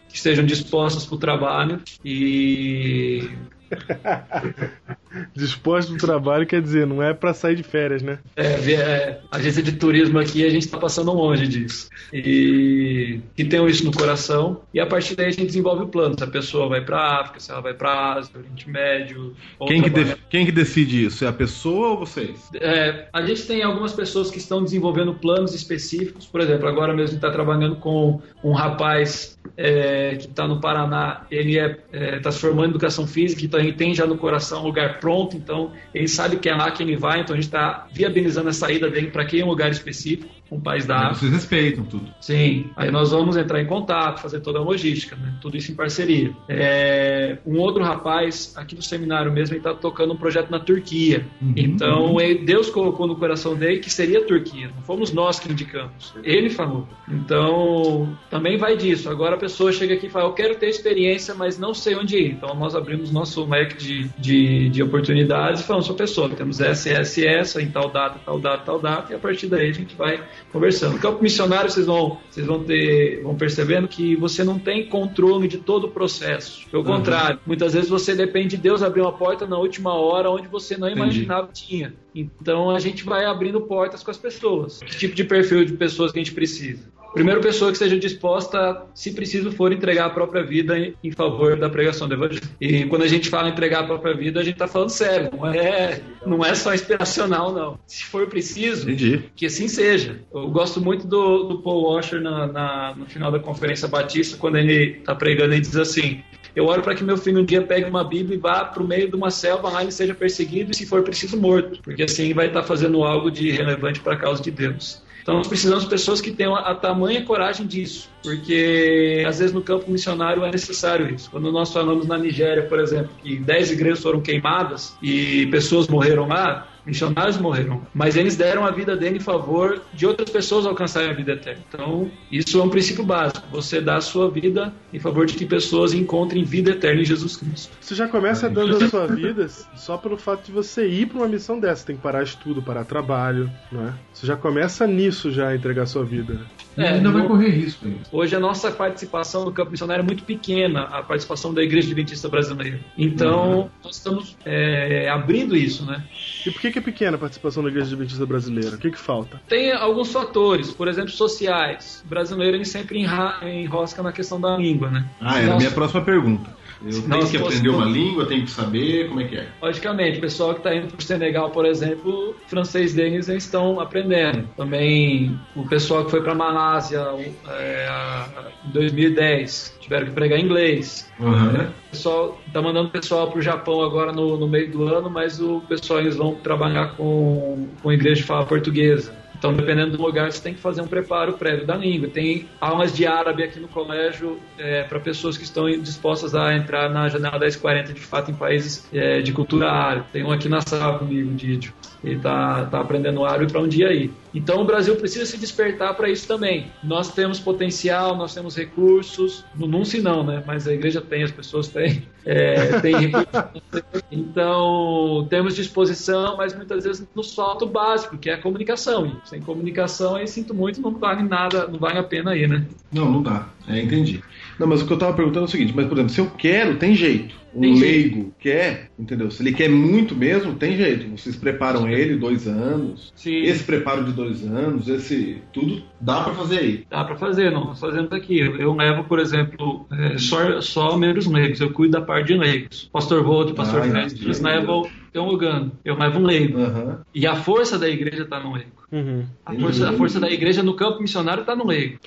que estejam dispostas para o trabalho e Disposto pro trabalho quer dizer, não é pra sair de férias, né? É, é, agência de turismo aqui, a gente está passando longe disso. E que tenham isso no coração. E a partir daí a gente desenvolve o plano. Se a pessoa vai para a África, se ela vai para a Ásia, Oriente Médio. Quem, que quem que decide isso? É a pessoa ou vocês? É, a gente tem algumas pessoas que estão desenvolvendo planos específicos. Por exemplo, agora mesmo está trabalhando com um rapaz é, que está no Paraná. Ele está se formando em educação física, então ele tem já no coração um lugar pronto. Então ele sabe que é lá que ele vai. Então a gente está viabilizando a saída dele para que um lugar específico, um país da África. Vocês respeitam tudo. Sim, aí nós vamos entrar em contato, fazer toda a logística, né? tudo isso em parceria. É, um outro rapaz, aqui do seminário mesmo, ele está tocando um projeto na Turquia. Então, ele- Deus colocou no coração dele que seria a Turquia, não fomos nós que indicamos. Ele falou. Então, também vai disso. Agora a pessoa chega aqui e fala: Eu quero ter experiência, mas não sei onde ir. Então, nós abrimos nosso leque de, de, de oportunidades e falamos: Sua pessoa, temos essa, essa essa, em tal data, tal data, tal data, e a partir daí a gente vai conversando. No campo missionário, vocês vão, vocês vão ter, vão percebendo que você não tem controle de todo o processo. Pelo contrário, muitas vezes você depende de Deus abrir uma porta na última hora onde você não Entendi. imaginava que tinha. Então a gente vai abrindo portas com as pessoas. Que tipo de perfil de pessoas que a gente precisa? Primeiro, pessoa que esteja disposta, se preciso for, entregar a própria vida em, favor da pregação do Evangelho. E quando a gente fala entregar a própria vida, a gente está falando sério, não é, não é só inspiracional, não. Se for preciso, Entendi. que assim seja. Eu gosto muito do, do Paul Washer na, na- no final da Conferência Batista, quando ele está pregando e diz assim: Eu oro para que meu filho um dia pegue uma Bíblia e vá para o meio de uma selva, lá ele seja perseguido e, se for preciso, morto, porque assim vai estar fazendo algo de relevante para a causa de Deus. Então precisamos de pessoas que tenham a, a tamanha coragem disso, porque às vezes no campo missionário é necessário isso. Quando nós falamos na Nigéria, por exemplo, que 10 igrejas foram queimadas e pessoas morreram lá, missionários morreram, mas eles deram a vida dele em favor de outras pessoas alcançarem a vida eterna. Então, isso é um princípio básico. Você dá a sua vida em favor de que pessoas encontrem vida eterna em Jesus Cristo. Você já começa dando a sua vida só pelo fato de você ir pra uma missão dessa. Tem que parar estudo, parar trabalho, não é? Você já começa nisso já a entregar a sua vida. É, ainda vai correr risco ainda. Hoje a nossa participação no campo missionário é muito pequena, a participação da Igreja Adventista Brasileira. Então, nós estamos é, abrindo isso, né? E por que, que é pequena a participação da Igreja Adventista Brasileira? O que, que falta? Tem alguns fatores, por exemplo, sociais. O brasileiro ele sempre enrosca na questão da língua, né? Ah, era a minha próxima pergunta. Eu tenho que aprender uma língua, tenho que saber como é que é. Logicamente, o pessoal que está indo para o Senegal, por exemplo, francês deles eles estão aprendendo. Também o pessoal que foi para a Malásia é, em 2010 tiveram que pregar inglês. Aham. O pessoal tá mandando o pessoal para o Japão agora no, no meio do ano, mas o pessoal eles vão trabalhar com, com igreja de fala portuguesa. Então, dependendo do lugar, você tem que fazer um preparo prévio da língua. Tem aulas de árabe aqui no colégio para pessoas que estão dispostas a entrar na janela 1040, de fato, em países é, de cultura árabe. Tem um aqui na sala comigo, Didio. Ele está tá aprendendo árabe para um dia ir. Então, o Brasil precisa se despertar para isso também. Nós temos potencial, nós temos recursos. No NUNCE não, né? Mas a igreja tem, as pessoas têm. É, tem. Então, temos disposição, mas muitas vezes nos falta o básico, que é a comunicação. E sem comunicação, aí sinto muito, não vale nada, não vale a pena aí, né? Não, não dá. É, entendi. Não, mas o que eu tava perguntando é o seguinte, mas por exemplo, se eu quero, tem jeito. Um Tem jeito. leigo quer, entendeu? Se ele quer muito mesmo, tem jeito. Vocês preparam ele dois anos. Sim. Esse preparo de dois anos, esse. Tudo dá pra fazer aí. Dá para fazer, não. Nós fazemos aqui. Eu, eu levo, por exemplo, é, só, só membros leigos. Eu cuido da parte de leigos. Pastor Volt, Pastor Ah, eles levam teologando. Eu levo um leigo. Aham. E a força da igreja está no leigo. Uhum. A força, a força da igreja no campo missionário está no leigo.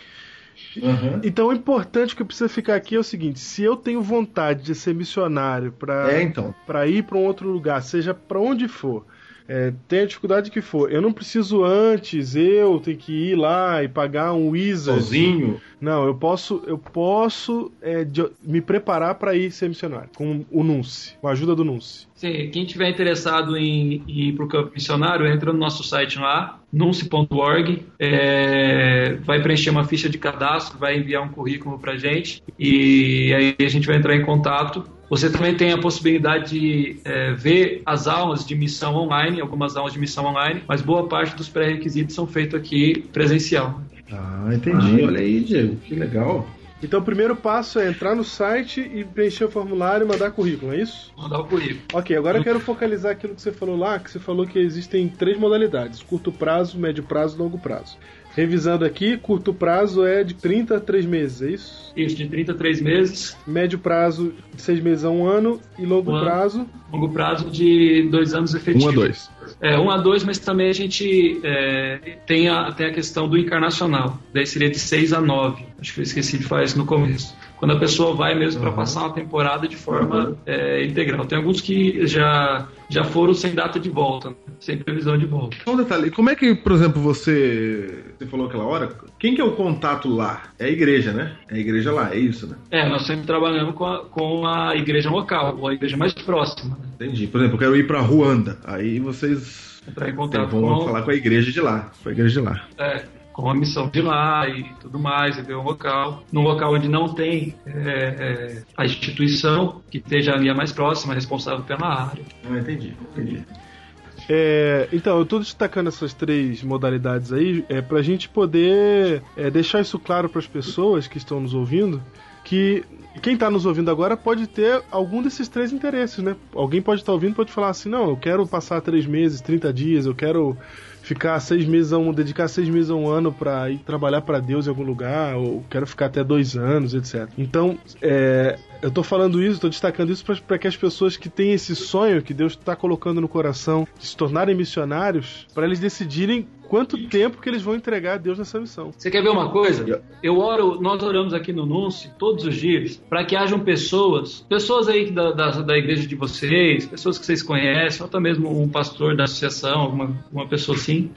Aham. Então o importante que precisa ficar aqui é o seguinte: se eu tenho vontade de ser missionário para É, então. para ir para um outro lugar, seja para onde for, é, tenha a dificuldade que for, eu não preciso antes eu ter que ir lá e pagar um Wizard. Sozinho. Não, eu posso eu posso é, de- me preparar para ir ser missionário com o Nunce, com a ajuda do Nunce. Sim, quem tiver interessado em, em ir para o campo missionário, entra no nosso site lá, nunce.org, é, vai preencher uma ficha de cadastro, vai enviar um currículo para gente e aí a gente vai entrar em contato. Você também tem a possibilidade de é, ver as aulas de missão online, algumas aulas de missão online, mas boa parte dos pré-requisitos são feitos aqui presencial. Ah, entendi. Olha aí, Diego, que legal. Então o primeiro passo é entrar no site e preencher o formulário e mandar currículo, é isso? Mandar o currículo. Ok, agora eu quero focalizar aquilo que você falou lá, que você falou que existem três modalidades: curto prazo, médio prazo e longo prazo. Revisando aqui, curto prazo é de 30 a 3 meses, é isso? Isso, de 33 meses, Médio prazo de 6 meses a 1 ano e longo Um ano. prazo. longo prazo de dois anos efetivos. Um a dois. É, um a dois, mas também a gente é, tem, a, tem a questão do encarnacional. Daí seria de seis a nove. Acho que eu esqueci de falar isso no começo. Quando a pessoa vai mesmo para passar uma temporada de forma é, integral. Tem alguns que já, já foram sem data de volta, né? sem previsão de volta. Só um detalhe, como é que, por exemplo, você, você falou aquela hora, quem que é o contato lá? É a igreja, né? É a igreja lá, é isso, né? É, nós sempre trabalhamos com a, com a igreja local, ou a igreja mais próxima. Né? Entendi. Por exemplo, eu quero ir pra Ruanda. Aí vocês Entrar em contato vão com, falar com a igreja de lá. Com a igreja de lá. é, com a missão de lá e tudo mais, e ver um local. Num local onde não tem é, é, a instituição que esteja ali a mais próxima, responsável pela área. Entendi, entendi. É, então, eu estou destacando essas três modalidades aí é, para a gente poder é, deixar isso claro para as pessoas que estão nos ouvindo que quem está nos ouvindo agora pode ter algum desses três interesses, né? Alguém pode estar ouvindo pode falar assim, não, eu quero passar três meses, 30 dias, eu quero ficar seis meses a um, dedicar seis meses a um ano para ir trabalhar para Deus em algum lugar, ou quero ficar até dois anos, etc. Então, é, eu tô falando isso, tô destacando isso para que as pessoas que têm esse sonho que Deus está colocando no coração de se tornarem missionários, para eles decidirem quanto tempo que eles vão entregar a Deus nessa missão. Você quer ver uma coisa? Eu oro, nós oramos aqui no Nunce todos os dias para que hajam pessoas, pessoas aí da, da, da, igreja de vocês, pessoas que vocês conhecem, ou até mesmo um pastor da associação, alguma uma pessoa assim,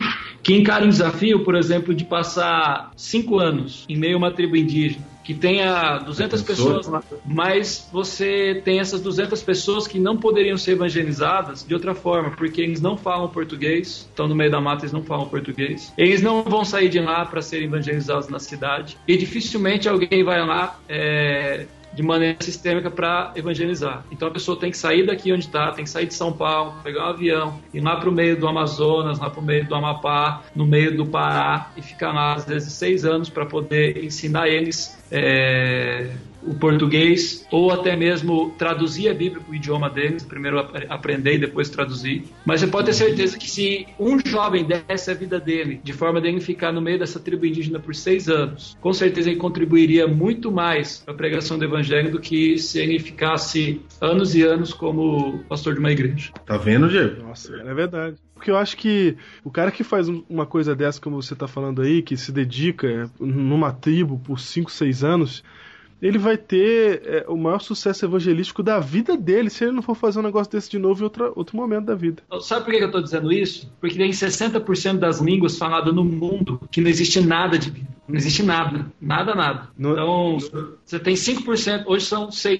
que encarem o desafio, por exemplo, de passar cinco anos em meio a uma tribo indígena que tenha 200 pessoas mas você tem essas 200 pessoas que não poderiam ser evangelizadas de outra forma, porque eles não falam português, estão no meio da mata, eles não falam português. Eles não vão sair de lá para serem evangelizados na cidade e dificilmente alguém vai lá é, de maneira sistêmica para evangelizar. Então a pessoa tem que sair daqui onde está, tem que sair de São Paulo, pegar um avião, ir lá para o meio do Amazonas, lá para o meio do Amapá, no meio do Pará e ficar lá às vezes seis anos para poder ensinar eles é, o português ou até mesmo traduzir a Bíblia para o idioma deles, primeiro aprender e depois traduzir. Mas você pode ter certeza que se um jovem desse a vida dele de forma de ele ficar no meio dessa tribo indígena por seis anos, com certeza ele contribuiria muito mais para a pregação do evangelho do que se ele ficasse anos e anos como pastor de uma igreja. Tá vendo, Diego? Nossa, é verdade. Porque eu acho que o cara que faz uma coisa dessa, como você está falando aí, que se dedica numa tribo por 5, 6 anos, ele vai ter é, o maior sucesso evangelístico da vida dele se ele não for fazer um negócio desse de novo em outra, outro momento da vida. Sabe por que eu estou dizendo isso? Porque tem 60% das línguas faladas no mundo que não existe nada de. Não existe nada. Nada, nada. No, então, você tem 5%, hoje são 6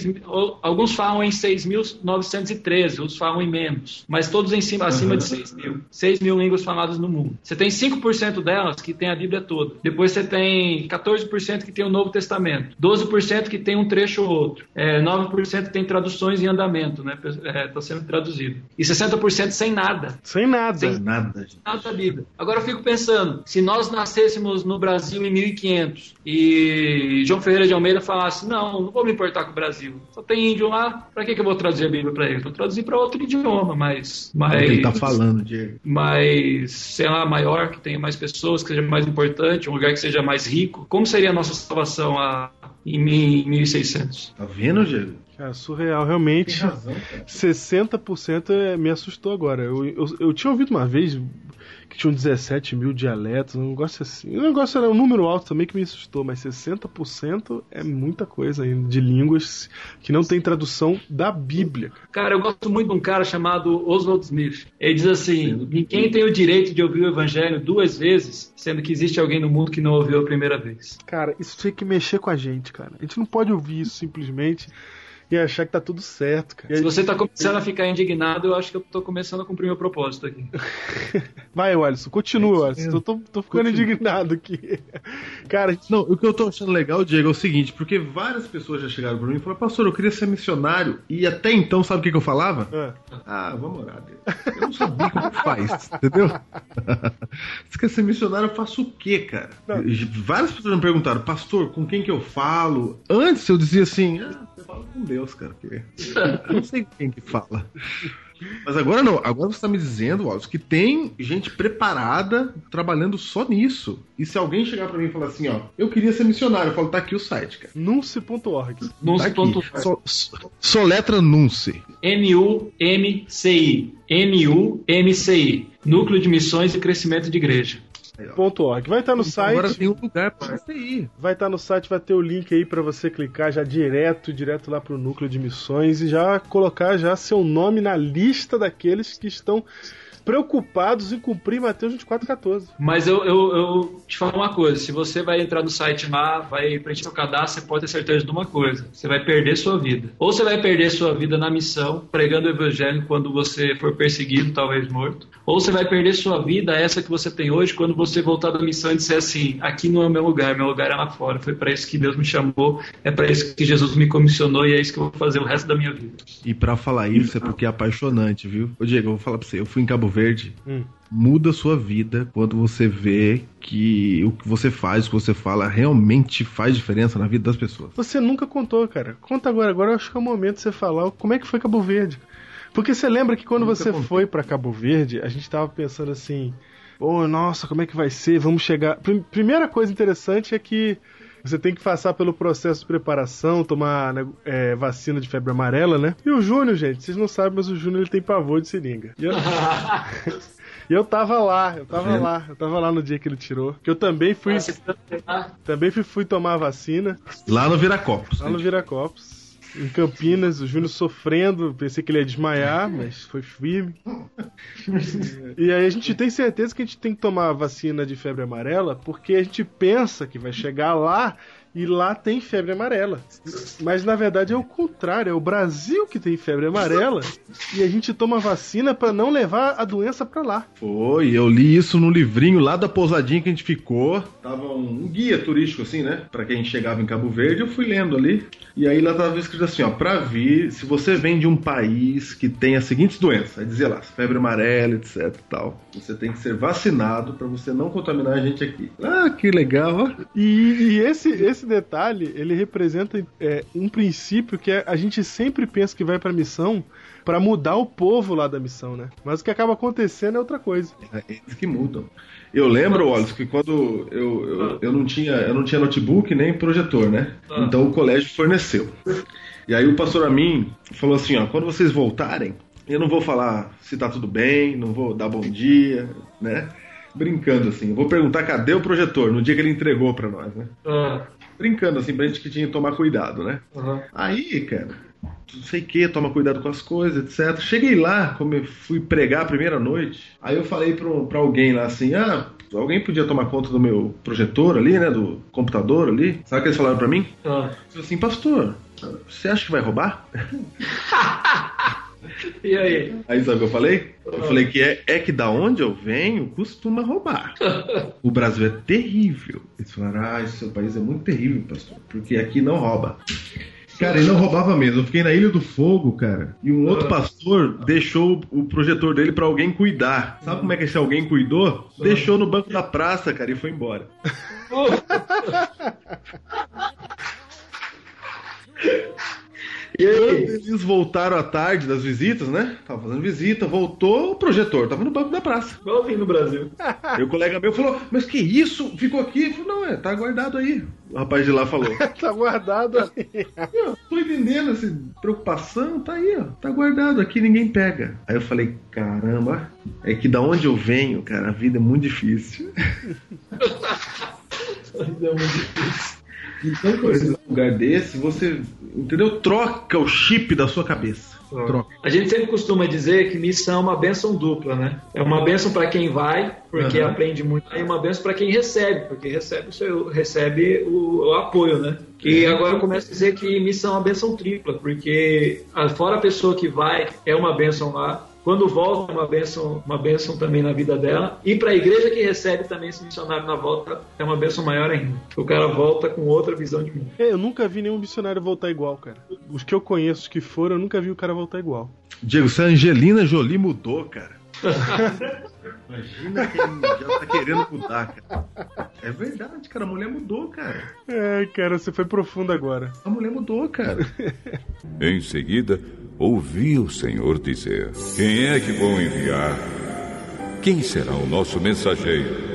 alguns falam em 6.913, outros falam em menos, mas todos em cima, acima uhum. de 6 mil. 6 mil línguas faladas no mundo. Você tem 5% delas que tem a Bíblia toda. Depois você tem 14% que tem o Novo Testamento. 12% que tem um trecho ou outro. É, 9% que tem traduções em andamento, né? Está é, sendo traduzido. E 60% sem nada. Sem nada. Sem nada. Nada da Bíblia. Agora eu fico pensando, se nós nascêssemos no Brasil em 1500 e João Ferreira de Almeida falasse: Não, não vou me importar com o Brasil, só tem índio lá, para que, que eu vou traduzir a Bíblia para ele? Vou traduzir para outro idioma, mas. mas ele tá falando, Diego. Mas, sei lá, maior, que tenha mais pessoas, que seja mais importante, um lugar que seja mais rico. Como seria a nossa salvação a, em 1600? Tá vendo, Diego? Cara, surreal, realmente. Razão, 60% é, me assustou agora. Eu, eu, eu, tinha ouvido uma vez que tinham 17 mil dialetos, um negócio assim. O negócio era um número alto também que me assustou, mas 60% é muita coisa ainda de línguas que não tem tradução da Bíblia. Cara, eu gosto muito de um cara chamado Oswald Smith. Ele diz assim: ninguém tem o direito de ouvir o evangelho duas vezes, sendo que existe alguém no mundo que não ouviu a primeira vez. Cara, isso tem que mexer com a gente, cara. A gente não pode ouvir isso simplesmente e achar que tá tudo certo, cara. Se você tá começando a ficar indignado, eu acho que eu tô começando a cumprir meu propósito aqui. Vai, Alisson, continua, Alisson. Tô, tô, tô ficando Continua. indignado aqui. Cara, não, o que eu tô achando legal, Diego, é o seguinte, porque várias pessoas já chegaram pra mim e falaram, pastor, eu queria ser missionário. E até então, sabe o que, que eu falava? É. Ah, vamos orar, Deus. Eu não sabia como faz, entendeu? Você quer ser missionário, eu faço o quê, cara? Não. Várias pessoas me perguntaram, pastor, com quem que eu falo? Antes eu dizia assim, ah, você fala com Deus. Cara. Porque eu não sei quem que fala. Mas agora não, agora você está me dizendo, Wallace, que tem gente preparada trabalhando só nisso. E se alguém chegar para mim e falar assim, ó, eu queria ser missionário, eu falo, tá aqui o site, cara. Nunce.org. Nunce.org. Tá so, so, letra Nunce. N-U-M-C-I. N-U-M-C-I. Núcleo de Missões e Crescimento de Igreja. .org. Vai estar no então, site. Agora tem um lugar para você ir. Vai estar no site, vai ter o link aí para você clicar já direto, direto lá pro núcleo de missões e já colocar já seu nome na lista daqueles que estão preocupados em cumprir Mateus 24,14. Mas eu, eu, eu, te falo uma coisa: se você vai entrar no site lá, vai preencher o cadastro, você pode ter certeza de uma coisa: você vai perder sua vida. Ou você vai perder sua vida na missão, pregando o evangelho quando você for perseguido, talvez morto. Ou você vai perder sua vida, essa que você tem hoje, quando você voltar da missão e disser assim: aqui não é o meu lugar, meu lugar é lá fora. Foi para isso que Deus me chamou, é para isso que Jesus me comissionou e é isso que eu vou fazer o resto da minha vida. E para falar isso é porque é apaixonante, viu? Ô Diego, eu vou falar pra você: eu fui em Cabo Verde. Hum. Muda a sua vida quando você vê que o que você faz, o que você fala, realmente faz diferença na vida das pessoas. Você nunca contou, cara. Conta agora. Agora eu acho que é o momento de você falar como é que foi Cabo Verde. Porque você lembra que quando você foi para Cabo Verde, a gente tava pensando assim. Pô, nossa, como é que vai ser? Vamos chegar. Prim- Primeira coisa interessante é que você tem que passar pelo processo de preparação, tomar né, é, vacina de febre amarela, né? E o Júnior, gente, vocês não sabem, mas o Júnior ele tem pavor de seringa. E eu, e eu tava lá, eu tava lá, eu tava lá no dia que ele tirou. Que eu também fui, também fui, fui tomar a vacina Lá no Viracopos. lá no Viracopos. Em Campinas, o Júnior sofrendo, pensei que ele ia desmaiar, mas foi firme. E aí a gente tem certeza que a gente tem que tomar a vacina de febre amarela, porque a gente pensa que vai chegar lá e lá tem febre amarela. Mas na verdade é o contrário, é o Brasil que tem febre amarela e a gente toma vacina pra não levar a doença pra lá. Foi, eu li isso no livrinho lá da pousadinha que a gente ficou. Tava um, guia turístico, assim, né? Pra quem chegava em Cabo Verde, eu fui lendo ali. E aí lá tava escrito assim, ó, pra vir, se você vem de um país que tem as seguintes doenças, aí dizia lá, febre amarela, etc e tal, você tem que ser vacinado pra você não contaminar a gente aqui. Ah, que legal, ó. E, e esse, esse detalhe, ele representa é, um princípio que é, a gente sempre pensa que vai pra missão pra mudar o povo lá da missão, né? Mas o que acaba acontecendo é outra coisa. É eles que mudam. Eu lembro, Wallace, que quando eu, eu, eu, não tinha, eu não tinha notebook nem projetor, né? Ah. Então o colégio forneceu. E aí o pastor Amin falou assim, ó, quando vocês voltarem, eu não vou falar se tá tudo bem, não vou dar bom dia, né? Brincando assim, eu vou perguntar cadê o projetor no dia que ele entregou pra nós, né? Ah, Brincando assim, pra gente que tinha que tomar cuidado, né? aham. Aí, cara, não sei o que, toma cuidado com as coisas, etc. Cheguei lá, como eu fui pregar a primeira noite, aí eu falei pra, um- pra alguém lá assim, ah, alguém podia tomar conta do meu projetor ali, né, do computador ali? Sabe o que eles falaram pra mim? Ah. Falei assim, pastor, você acha que vai roubar? E aí? Aí sabe o que eu falei? Eu falei que é, é que da onde eu venho costuma roubar. O Brasil é terrível. Eles falaram, ah, esse seu país é muito terrível, pastor, porque aqui não rouba. Cara, ele não roubava mesmo. Eu fiquei na Ilha do Fogo, cara. E um outro pastor deixou o projetor dele pra alguém cuidar. Sabe como é que esse alguém cuidou? Deixou no banco da praça, cara, e foi embora. E aí? eles voltaram à tarde das visitas, né? Tava fazendo visita, voltou o projetor, tava no banco da praça. Igualzinho no Brasil. Aí o colega meu falou, mas que isso? Ficou aqui? Eu falei, não, é, tá guardado aí. O rapaz de lá falou. tá guardado aí. Eu tô entendendo essa preocupação, tá aí, ó. Tá guardado aqui, ninguém pega. Aí eu falei, caramba, é que da onde eu venho, cara, a vida é muito difícil. Ainda é muito difícil. Então, por esse lugar desse, você, entendeu? Troca o chip da sua cabeça. Troca. A gente sempre costuma dizer que missão é uma benção dupla, né? É uma benção para quem vai, porque Uhum. aprende muito, e uma benção para quem recebe, porque recebe o, seu, recebe o, o apoio, né? E agora eu começo a dizer que missão é uma benção tripla, porque fora a pessoa que vai, é uma benção lá. Quando volta, é uma benção, uma benção também na vida dela. E para a igreja que recebe também esse missionário na volta, é uma benção maior ainda. O cara volta com outra visão de mundo. É, eu nunca vi nenhum missionário voltar igual, cara. Os que eu conheço que foram, eu nunca vi o cara voltar igual. Diego, se a Angelina Jolie mudou, cara. Imagina quem já tá querendo mudar, cara. É verdade, cara. A mulher mudou, cara. É, cara, você foi profundo agora. A mulher mudou, cara. Em seguida, ouvi o Senhor dizer: Quem é que vou enviar? Quem será o nosso mensageiro?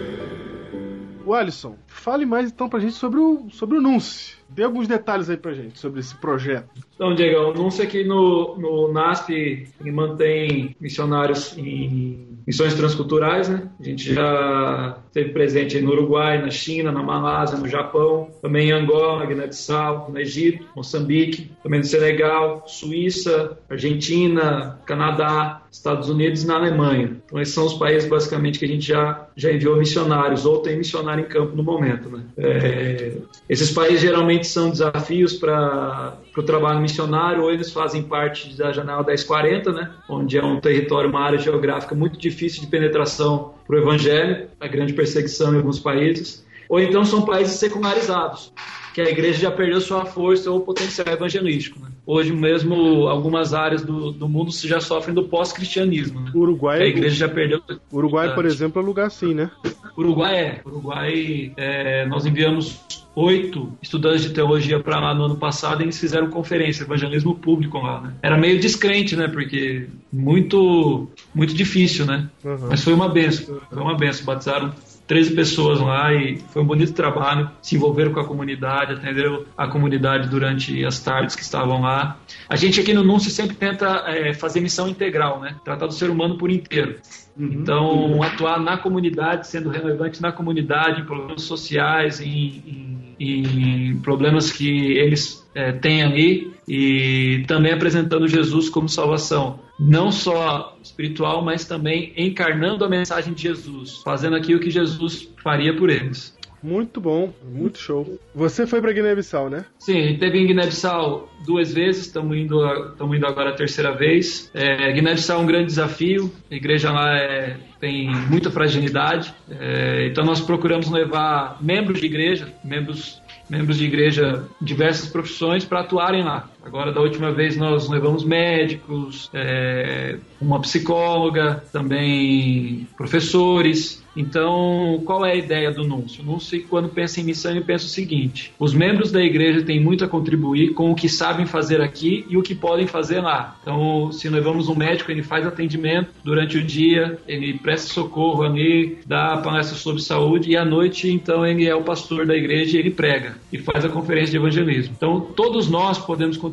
O Alisson, fale mais então pra gente sobre o, sobre o Nunce. Dê alguns detalhes aí pra gente sobre esse projeto. Então, Diego, o anúncio aqui no, no NASP mantém missionários em missões transculturais, né? A gente já esteve presente no Uruguai, na China, na Malásia, no Japão, também em Angola, Guiné-Bissau, no Egito, Moçambique, também no Senegal, Suíça, Argentina, Canadá, Estados Unidos e na Alemanha. Então, esses são os países basicamente que a gente já, já enviou missionários, ou tem missionário em campo no momento, né? É, esses países geralmente são desafios para o trabalho missionário, ou eles fazem parte da janela 1040, né? onde é um território, uma área geográfica muito difícil de penetração para o evangelho, a grande perseguição em alguns países, ou então são países secularizados, que a igreja já perdeu sua força ou potencial evangelístico. Né? Hoje mesmo, algumas áreas do, do mundo já sofrem do pós-cristianismo. Né? Uruguai, A igreja já perdeu. o Uruguai, por exemplo, é um lugar assim, né? Uruguai é. Uruguai, é, nós enviamos oito estudantes de teologia para lá no ano passado e eles fizeram conferência, evangelismo público lá, né? Era meio descrente, né? Porque muito, muito difícil, né? Uhum. Mas foi uma benção, foi uma benção. Batizaram 13 pessoas lá e foi um bonito trabalho. Se envolveram com a comunidade, atenderam a comunidade durante as tardes que estavam lá. A gente aqui no NUNCE sempre tenta é, fazer missão integral, né? Tratar do ser humano por inteiro. Então, atuar na comunidade, sendo relevante na comunidade, em problemas sociais, em, em, em problemas que eles é, têm ali, e também apresentando Jesus como salvação, não só espiritual, mas também encarnando a mensagem de Jesus, fazendo aquilo que Jesus faria por eles. Muito bom, muito show. Você foi pra Guiné-Bissau, né? Sim, a gente teve em Guiné-Bissau duas vezes, estamos indo, estamos indo agora a terceira vez. É, Guiné-Bissau é um grande desafio, a igreja lá é, tem muita fragilidade, é, então nós procuramos levar membros de igreja, membros membros de igreja, diversas profissões, para atuarem lá. Agora, da última vez, nós levamos médicos, é, uma psicóloga, também professores. Então, qual é a ideia do NUNCIO? O NUNCIO, quando pensa em missão, ele pensa o seguinte: os membros da igreja têm muito a contribuir com o que sabem fazer aqui e o que podem fazer lá. Então, se levamos um médico, ele faz atendimento durante o dia, ele presta socorro ali, dá palestra sobre saúde e à noite, então, ele é o pastor da igreja e ele prega e faz a conferência de evangelismo. Então, todos nós podemos contribuir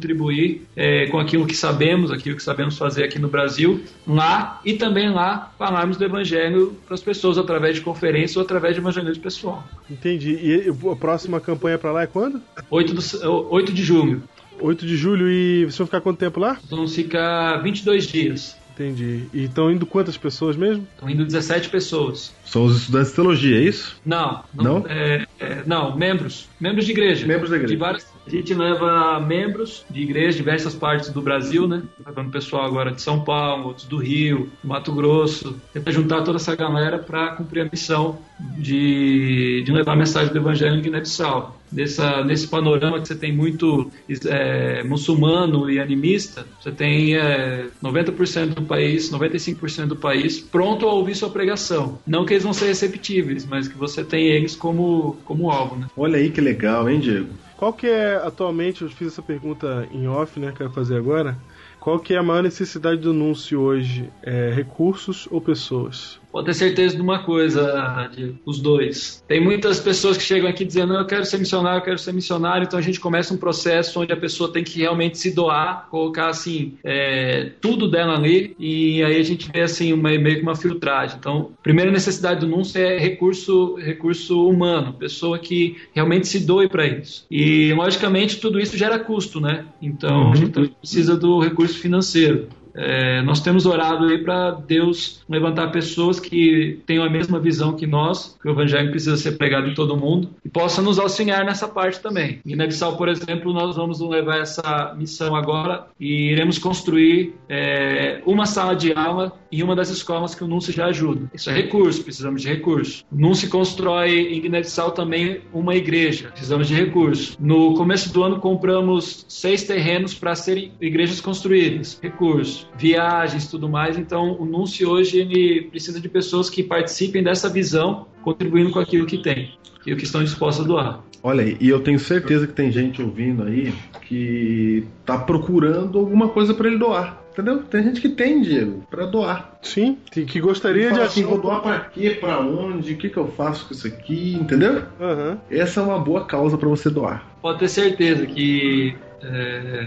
é, com aquilo que sabemos, aquilo que sabemos fazer aqui no Brasil, lá e também lá falarmos do evangelho para as pessoas através de conferência ou através de evangelismo pessoal. Entendi. E a próxima campanha para lá é quando? 8, do, 8 de julho. 8 de julho e você vai ficar quanto tempo lá? Vamos ficar 22 dias. Entendi. E estão indo quantas pessoas mesmo? Estão indo 17 pessoas. São os estudantes de teologia, é isso? Não. Não? Não? É, é, não, membros. Membros de igreja. Membros da igreja. De várias, a gente leva membros de igreja de diversas partes do Brasil, né? Levando pessoal agora de São Paulo, outros do Rio, Mato Grosso. Tenta juntar toda essa galera para cumprir a missão de, de levar a mensagem do Evangelho em Guiné-Bissau. Nessa, nesse panorama que você tem muito é, muçulmano e animista, você tem é, 90% do país, 95% do país pronto a ouvir sua pregação. Não que eles vão ser receptíveis, mas que você tem eles como, como alvo. Né? Olha aí que legal, hein, Diego? Qual que é, atualmente, eu fiz essa pergunta em off, né, que eu fazer agora. Qual que é a maior necessidade do anúncio hoje? É recursos ou pessoas? Pode ter certeza de uma coisa, Diego, os dois. Tem muitas pessoas que chegam aqui dizendo, eu quero ser missionário, eu quero ser missionário, então a gente começa um processo onde a pessoa tem que realmente se doar, colocar assim, é, tudo dela ali, e aí a gente vê assim, uma, meio que uma filtragem. Então, a primeira necessidade do anúncio é recurso, recurso humano, pessoa que realmente se doe para isso. E, logicamente, tudo isso gera custo, né? Então, Uhum. a gente precisa do recurso financeiro. É, nós temos orado aí para Deus levantar pessoas que tenham a mesma visão que nós, que o evangelho precisa ser pregado em todo mundo, e possa nos auxiliar nessa parte também. Em Guiné-Bissau, por exemplo, nós vamos levar essa missão agora e iremos construir é, uma sala de aula em uma das escolas que o NUNCE já ajuda. Isso é recurso, precisamos de recurso. O NUNCE constrói em Guiné-Bissau também uma igreja, precisamos de recurso. No começo do ano compramos seis terrenos para serem igrejas construídas, recurso viagens tudo mais. Então, o NUNCE hoje ele precisa de pessoas que participem dessa visão, contribuindo com aquilo que tem, aquilo que estão dispostas a doar. Olha aí, e eu tenho certeza que tem gente ouvindo aí que tá procurando alguma coisa para ele doar. Entendeu? Tem gente que tem, Diego, para doar. Sim, que que gostaria de assim, vou doar para quê? Para onde? O que, que eu faço com isso aqui? Entendeu? Aham. Essa é uma boa causa para você doar. Pode ter certeza que é,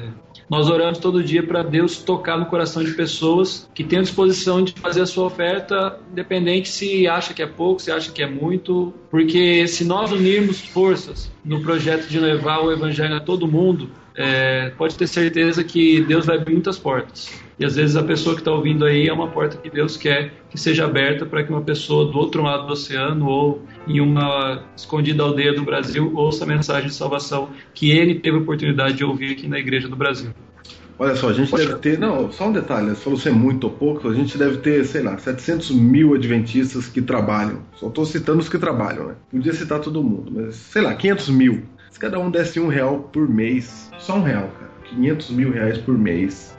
nós oramos todo dia para Deus tocar no coração de pessoas que têm disposição de fazer a sua oferta, independente se acha que é pouco, se acha que é muito, porque se nós unirmos forças no projeto de levar o evangelho a todo mundo, é, pode ter certeza que Deus vai abrir muitas portas. E às vezes a pessoa que está ouvindo aí é uma porta que Deus quer que seja aberta para que uma pessoa do outro lado do oceano ou em uma escondida aldeia do Brasil ouça a mensagem de salvação que ele teve a oportunidade de ouvir aqui na igreja do Brasil. Olha só, a gente deve ter. Não, só um detalhe, você falou se é muito ou pouco, a gente deve ter, sei lá, 700 mil adventistas que trabalham. Só estou citando os que trabalham, né? Podia citar todo mundo, mas sei lá, 500 mil. Se cada um desse um real por mês, só um real, cara. 500 mil reais por mês.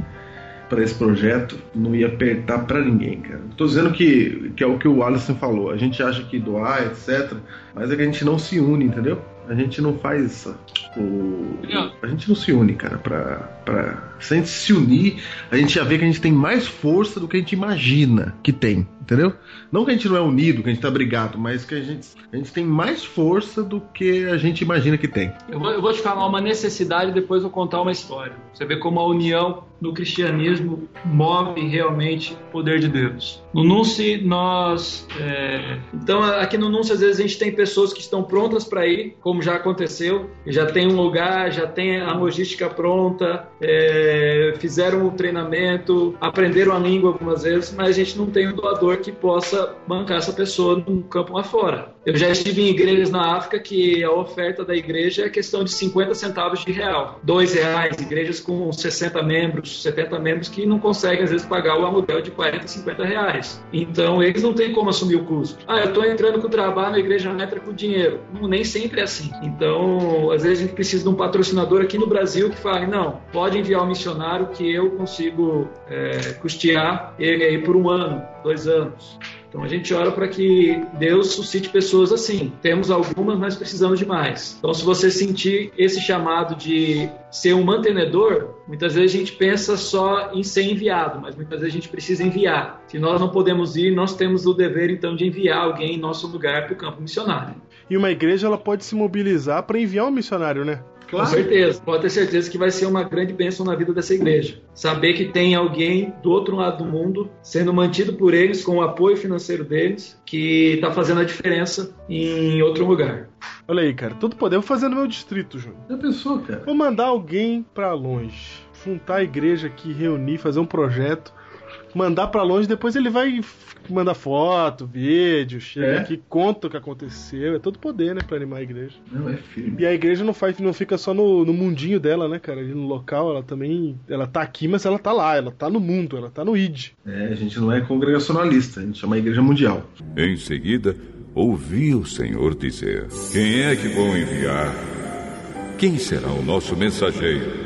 Para esse projeto, não ia apertar para ninguém, cara. Tô dizendo que, que é o que o Alisson falou. A gente acha que doar, etc. Mas é que a gente não se une, entendeu? A gente não faz o. A gente não se une, cara, pra, pra. Se a gente se unir, a gente já vê que a gente tem mais força do que a gente imagina que tem, entendeu? Não que a gente não é unido, que a gente tá brigado, mas que a gente, a gente tem mais força do que a gente imagina que tem. Eu vou, eu vou te falar uma necessidade e depois vou contar uma história. Você vê como a união no cristianismo move realmente o poder de Deus. No Nunce, nós. É... Então, aqui no Nunce, às vezes a gente tem pessoas que estão prontas para ir, como já aconteceu, já tem um lugar, já tem a logística pronta, é... fizeram o treinamento, aprenderam a língua algumas vezes, mas a gente não tem um doador que possa bancar essa pessoa no campo lá fora. Eu já estive em igrejas na África que a oferta da igreja é questão de 50 centavos de real, dois reais, igrejas com 60 membros, 70 membros que não conseguem às vezes pagar o aluguel de 40, 50 reais. Então eles não têm como assumir o custo. Ah, eu estou entrando com o trabalho, a igreja não entra com dinheiro. Não, nem sempre é assim. Então, às vezes a gente precisa de um patrocinador aqui no Brasil que fale, não, pode enviar um missionário que eu consigo é, custear ele aí por um ano, dois anos. Então a gente ora para que Deus suscite pessoas assim. Temos algumas, mas precisamos de mais. Então, se você sentir esse chamado de ser um mantenedor, muitas vezes a gente pensa só em ser enviado, mas muitas vezes a gente precisa enviar. Se nós não podemos ir, nós temos o dever então de enviar alguém em nosso lugar para o campo missionário. E uma igreja ela pode se mobilizar para enviar um missionário, né? Claro. Com certeza. Pode ter certeza que vai ser uma grande bênção na vida dessa igreja. Saber que tem alguém do outro lado do mundo sendo mantido por eles com o apoio financeiro deles, que está fazendo a diferença em outro lugar. Olha aí, cara, todo poder. Eu vou fazer no meu distrito, Júnior. Já pensou, cara? Vou mandar alguém para longe. Juntar a igreja aqui, reunir, fazer um projeto mandar para longe, depois ele vai mandar foto, vídeo, chega É. aqui, conta o que aconteceu. É todo poder, né, pra animar a igreja. Não, é firme. E a igreja não faz, não fica só no, no mundinho dela, né, cara? Ali no local, ela também. Ela tá aqui, mas ela tá lá, ela tá no mundo, ela tá no ID. É, a gente não é congregacionalista, a gente chama a igreja mundial. Em seguida, ouvi o Senhor dizer: Quem é que vou enviar? Quem será o nosso mensageiro?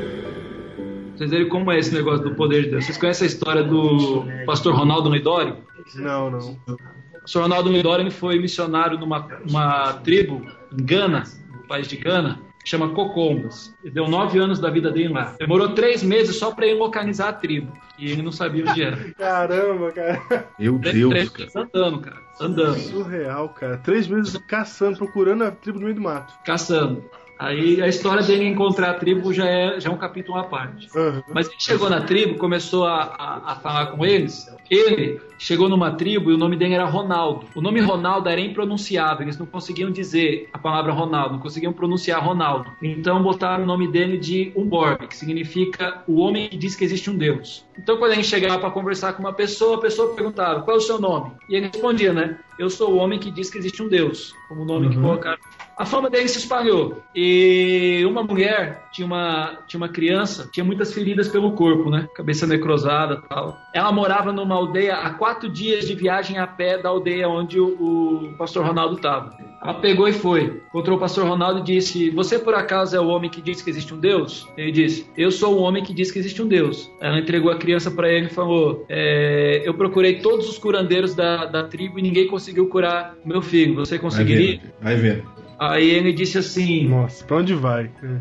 Vocês verem como é esse negócio do poder de Deus. Vocês conhecem a história do pastor Ronaldo Lidori? Não, não. O pastor Ronaldo Lidori ele foi missionário numa uma tribo em Gana, no país de Gana, que chama Cocombas. Ele deu nove anos da vida dele lá. Demorou três meses só para ele localizar a tribo. E ele não sabia onde era. Caramba, cara. Meu Três, Deus, três cara. andando, cara. Andando. Surreal, cara. Três meses caçando, procurando a tribo no meio do mato. caçando. Aí a história dele encontrar a tribo já é, já é um capítulo à parte. Aham. Mas ele chegou na tribo, começou a, a, a falar com eles. Ele chegou numa tribo e o nome dele era Ronaldo. O nome Ronaldo era impronunciável, eles não conseguiam dizer a palavra Ronaldo, não conseguiam pronunciar Ronaldo. Então botaram o nome dele de Umborg, que significa o homem que diz que existe um Deus. Então quando a gente chegava para conversar com uma pessoa, a pessoa perguntava qual é o seu nome? E ele respondia, né? Eu sou o homem que diz que existe um Deus, como o nome que colocaram. A fama dele se espalhou. E uma mulher tinha uma, tinha uma criança, tinha muitas feridas pelo corpo, né? Cabeça necrosada tal. Ela morava numa aldeia a quatro dias de viagem a pé da aldeia onde o, o pastor Ronaldo estava. Ela pegou e foi. Encontrou o pastor Ronaldo e disse: Você por acaso é o homem que diz que existe um Deus? Ele disse: Eu sou o homem que diz que existe um Deus. Ela entregou a criança para ele e falou: "É, Eu procurei todos os curandeiros da, da tribo e ninguém conseguiu curar meu filho. Você Vai conseguiria? vendo. Vai vendo. Aí ele disse assim: Nossa, pra onde vai? É.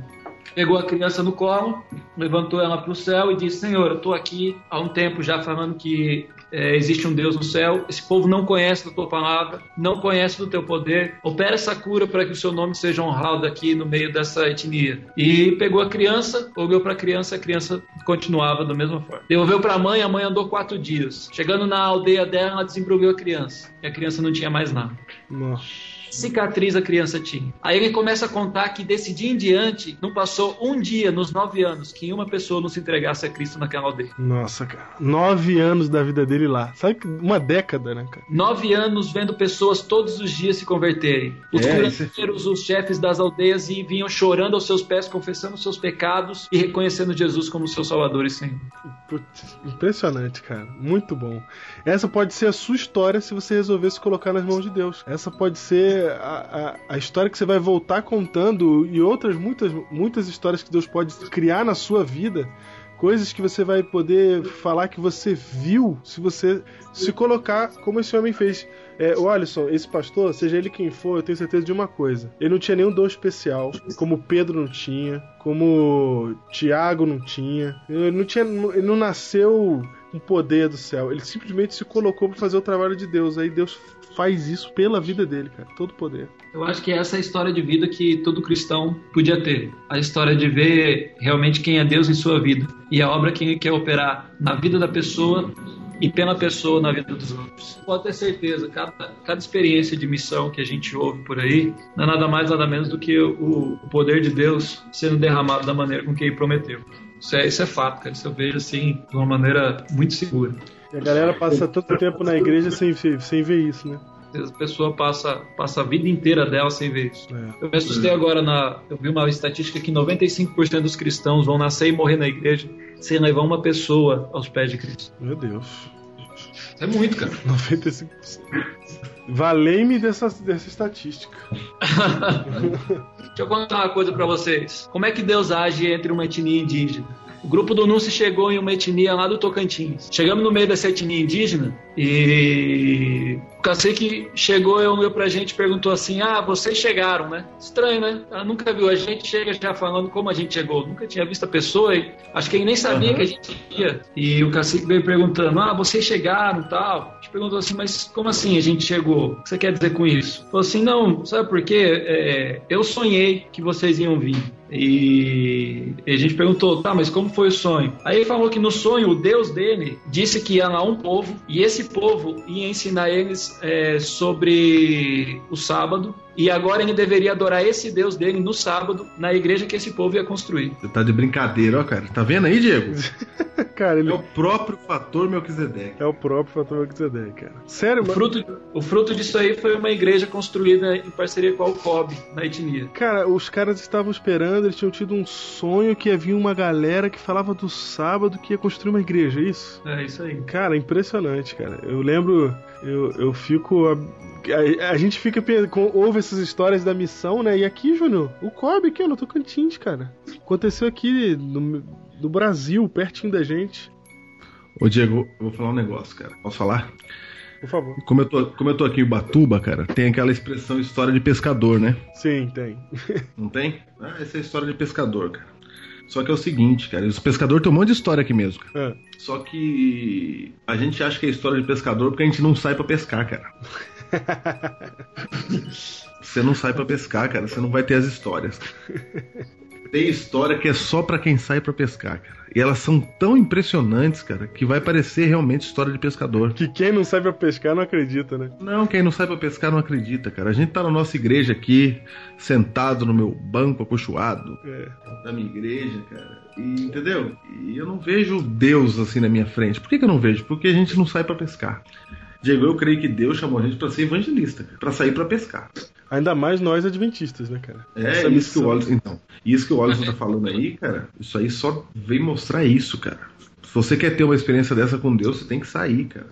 pegou a criança no colo, levantou ela para o céu e disse: Senhor, eu estou aqui há um tempo já falando que é, existe um Deus no céu. Esse povo não conhece da tua palavra, não conhece do teu poder. Opera essa cura para que o seu nome seja honrado aqui no meio dessa etnia. E pegou a criança, olhou para a criança, a criança continuava da mesma forma. Devolveu para a mãe, a mãe andou quatro dias. Chegando na aldeia dela, ela desembrulhou a criança. E a criança não tinha mais nada Nossa. Cicatriz a criança tinha. Aí ele começa a contar que desse dia em diante, não passou um dia nos nove anos que uma pessoa não se entregasse a Cristo naquela aldeia. Nossa, cara. Nove anos da vida dele lá. Sabe que uma década, né, cara? Nove anos vendo pessoas todos os dias se converterem. Os É, isso curandeiros, os chefes das aldeias e vinham chorando aos seus pés, confessando os seus pecados e reconhecendo Jesus como seu Salvador e Senhor. Putz, impressionante, cara. Muito bom. Essa pode ser a sua história se você resolver se colocar nas mãos de Deus. Essa pode ser a, a, história que você vai voltar contando e outras muitas, muitas histórias que Deus pode criar na sua vida coisas que você vai poder falar que você viu se você se colocar como esse homem fez. É, o Alisson, esse pastor, seja ele quem for, eu tenho certeza de uma coisa. Ele não tinha nenhum dom especial, como Pedro não tinha, como Tiago não tinha. Ele não tinha. Ele não nasceu com poder do céu. Ele simplesmente se colocou para fazer o trabalho de Deus. Aí Deus faz isso pela vida dele, cara. Todo poder. Eu acho que essa é a história de vida que todo cristão podia ter. A história de ver realmente quem é Deus em sua vida. E a obra que ele quer operar na vida da pessoa e pela pessoa na vida dos outros. Pode ter certeza, cada, cada experiência de missão que a gente ouve por aí não é nada mais, nada menos do que o, o poder de Deus sendo derramado da maneira com que ele prometeu. Isso é, isso é fato, cara. Isso eu vejo assim de uma maneira muito segura. E a galera passa tanto tempo na igreja sem, sem ver isso, né? A pessoa passa, passa a vida inteira dela sem ver isso. É. Eu me assustei agora na. Eu vi uma estatística que 95% dos cristãos vão nascer e morrer na igreja sem levar uma pessoa aos pés de Cristo. Meu Deus. Isso é muito, cara. 95%. Valei-me dessa, dessa estatística. Deixa eu contar uma coisa pra vocês. Como é que Deus age entre uma etnia indígena? O grupo do Núncio chegou em uma etnia lá do Tocantins. Chegamos no meio dessa etnia indígena e o cacique chegou e olhou pra gente e perguntou assim: Ah, vocês chegaram, né? Estranho, né? Ela nunca viu a gente, chega já falando como a gente chegou. Nunca tinha visto a pessoa e acho que ele nem sabia Uhum. que a gente ia. E o cacique veio perguntando: Ah, vocês chegaram e tal. A gente perguntou assim: Mas como assim a gente chegou? O que você quer dizer com isso? Falou assim: Não, sabe por quê? É, eu sonhei que vocês iam vir. E e a gente perguntou, tá, mas como foi o sonho? Aí ele falou que no sonho o Deus dele disse que ia lá um povo e esse povo ia ensinar eles é, sobre o sábado e agora ele deveria adorar esse Deus dele no sábado na igreja que esse povo ia construir. Você tá de brincadeira, ó, cara. Tá vendo aí, Diego? Cara, ele É o próprio fator Melquisedeque. é o próprio fator Melquisedeque, cara. Sério, O mano? fruto, o fruto disso aí foi uma igreja construída em parceria com a Alcob, na etnia. Cara, os caras estavam esperando, eles tinham tido um sonho que havia uma galera que falava do sábado que ia construir uma igreja, é isso? É isso aí. Cara, impressionante, cara. Eu lembro, eu, eu fico. A, a- a gente fica. ouve essas histórias da missão, né? E aqui, Júnior, o Cobb aqui, ó, no Tocantins, cara. Aconteceu aqui no, no Brasil, pertinho da gente. Ô, Diego, eu vou falar um negócio, cara. Posso falar? Por favor. Como eu, tô, como eu tô aqui em Ubatuba, cara, tem aquela expressão história de pescador, né? Sim, tem. Não tem? Ah, essa é a história de pescador, cara. Só que é o seguinte, cara, os pescadores têm um monte de história aqui mesmo, cara. É. Só que a gente acha que é história de pescador porque a gente não sai pra pescar, cara. Você não sai pra pescar, cara, você não vai ter as histórias. Tem história que é só pra quem sai pra pescar, cara. E elas são tão impressionantes, cara, que vai parecer realmente história de pescador. Que quem não sabe a pescar não acredita, né? Não, quem não sai pra pescar não acredita, cara. A gente tá na nossa igreja aqui, sentado no meu banco acolchoado, É. da minha igreja, cara. E, entendeu? E eu não vejo Deus assim na minha frente. Por que, que eu não vejo? Porque a gente não sai pra pescar. Diego, eu creio que Deus chamou a gente pra ser evangelista, pra sair pra pescar. Ainda mais nós adventistas, né, cara? É Essa isso que o missão. Wallace, então. Isso que o Wallace tá falando aí, cara. Isso aí só vem mostrar isso, cara. Se você quer ter uma experiência dessa com Deus, você tem que sair, cara.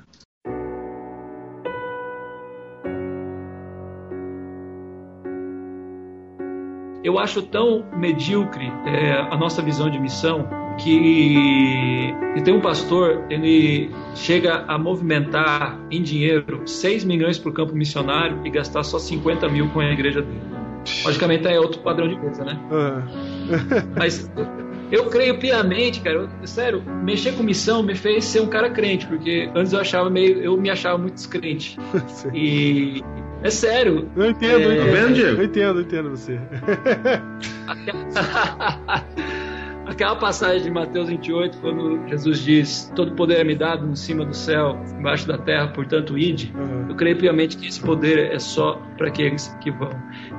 Eu acho tão medíocre é, a nossa visão de missão que, que tem um pastor, ele chega a movimentar em dinheiro 6 milhões para o campo missionário e gastar só 50 mil com a igreja dele. Logicamente é outro padrão de coisa, né? Ah. Mas eu creio piamente, cara. eu- sério, mexer com missão me fez ser um cara crente, porque antes eu achava meio, eu me achava muito descrente. Sim. E é sério. Eu entendo, eu É, entendo. tá vendo, Diego? Eu entendo, eu entendo você. Aquela... Passagem de Mateus 28, quando Jesus diz: Todo poder é me dado em cima do céu, embaixo da terra, portanto, ide. Aham. Eu creio piamente que esse poder é só para aqueles que vão.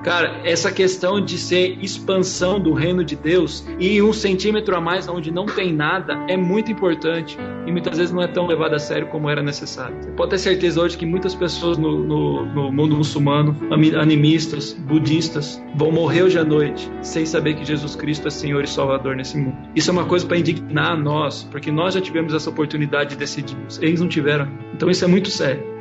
Cara, essa questão de ser expansão do reino de Deus e um centímetro a mais onde não tem nada é muito importante e muitas vezes não é tão levado a sério como era necessário. Você pode ter certeza hoje que muitas pessoas no, no- no mundo muçulmano, animistas, budistas, vão morrer hoje à noite sem saber que Jesus Cristo é Senhor e Salvador nesse mundo. Isso é uma coisa para indignar a nós, porque nós já tivemos essa oportunidade de decidirmos. Eles não tiveram. Então isso é muito sério.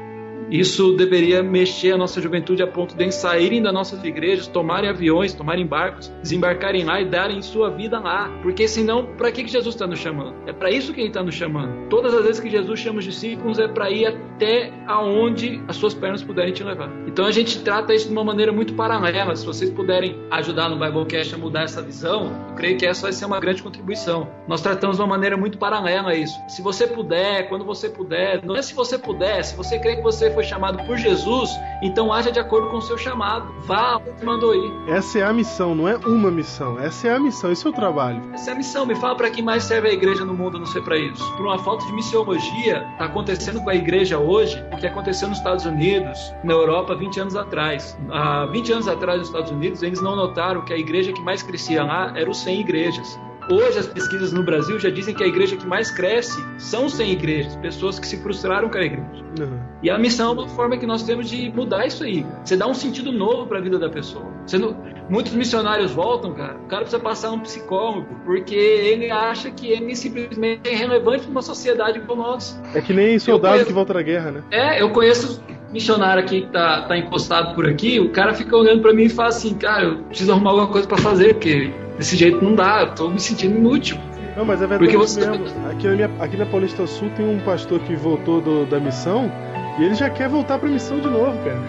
Isso deveria mexer a nossa juventude a ponto de saírem das nossas igrejas, tomarem aviões, tomarem barcos, desembarcarem lá e darem sua vida lá. Porque senão, para que Jesus está nos chamando? É para isso que ele está nos chamando. Todas as vezes que Jesus chama os discípulos é para ir até aonde as suas pernas puderem te levar. Então a gente trata isso de uma maneira muito paralela. Se vocês puderem ajudar no Biblecast a mudar essa visão, eu creio que essa vai ser uma grande contribuição. Nós tratamos de uma maneira muito paralela a isso. Se você puder, quando você puder, não é se você puder, se você crê que você foi chamado por Jesus, então haja de acordo com o seu chamado. Vá onde mandou ir. Essa é a missão, não é uma missão. Essa é a missão, esse é o trabalho. Essa é a missão. Me fala para que mais serve a igreja no mundo, não sei para isso. Por uma falta de missiologia, está acontecendo com a igreja hoje o que aconteceu nos Estados Unidos, na Europa, 20 anos atrás. Há 20 anos atrás, nos Estados Unidos, eles não notaram que a igreja que mais crescia lá era os 100 igrejas. Hoje as pesquisas no Brasil já dizem que a igreja que mais cresce são sem igrejas, pessoas que se frustraram com a igreja. Uhum. E a missão é uma forma que nós temos de mudar isso aí. Você dá um sentido novo para a vida da pessoa. Não... Muitos missionários voltam, cara. O cara precisa passar um psicólogo, porque ele acha que ele simplesmente é irrelevante numa sociedade como a nossa. É que nem soldado conheço- que volta da guerra, né? É, eu conheço missionário aqui que tá, tá encostado por aqui, o cara fica olhando pra mim e fala assim, cara, eu preciso arrumar alguma coisa pra fazer, porque desse jeito não dá, eu tô me sentindo inútil. Não, mas é verdade Porque você- mesmo. Aqui na, minha- aqui na Paulista Sul tem um pastor que voltou do- da missão e ele já quer voltar pra missão de novo, cara.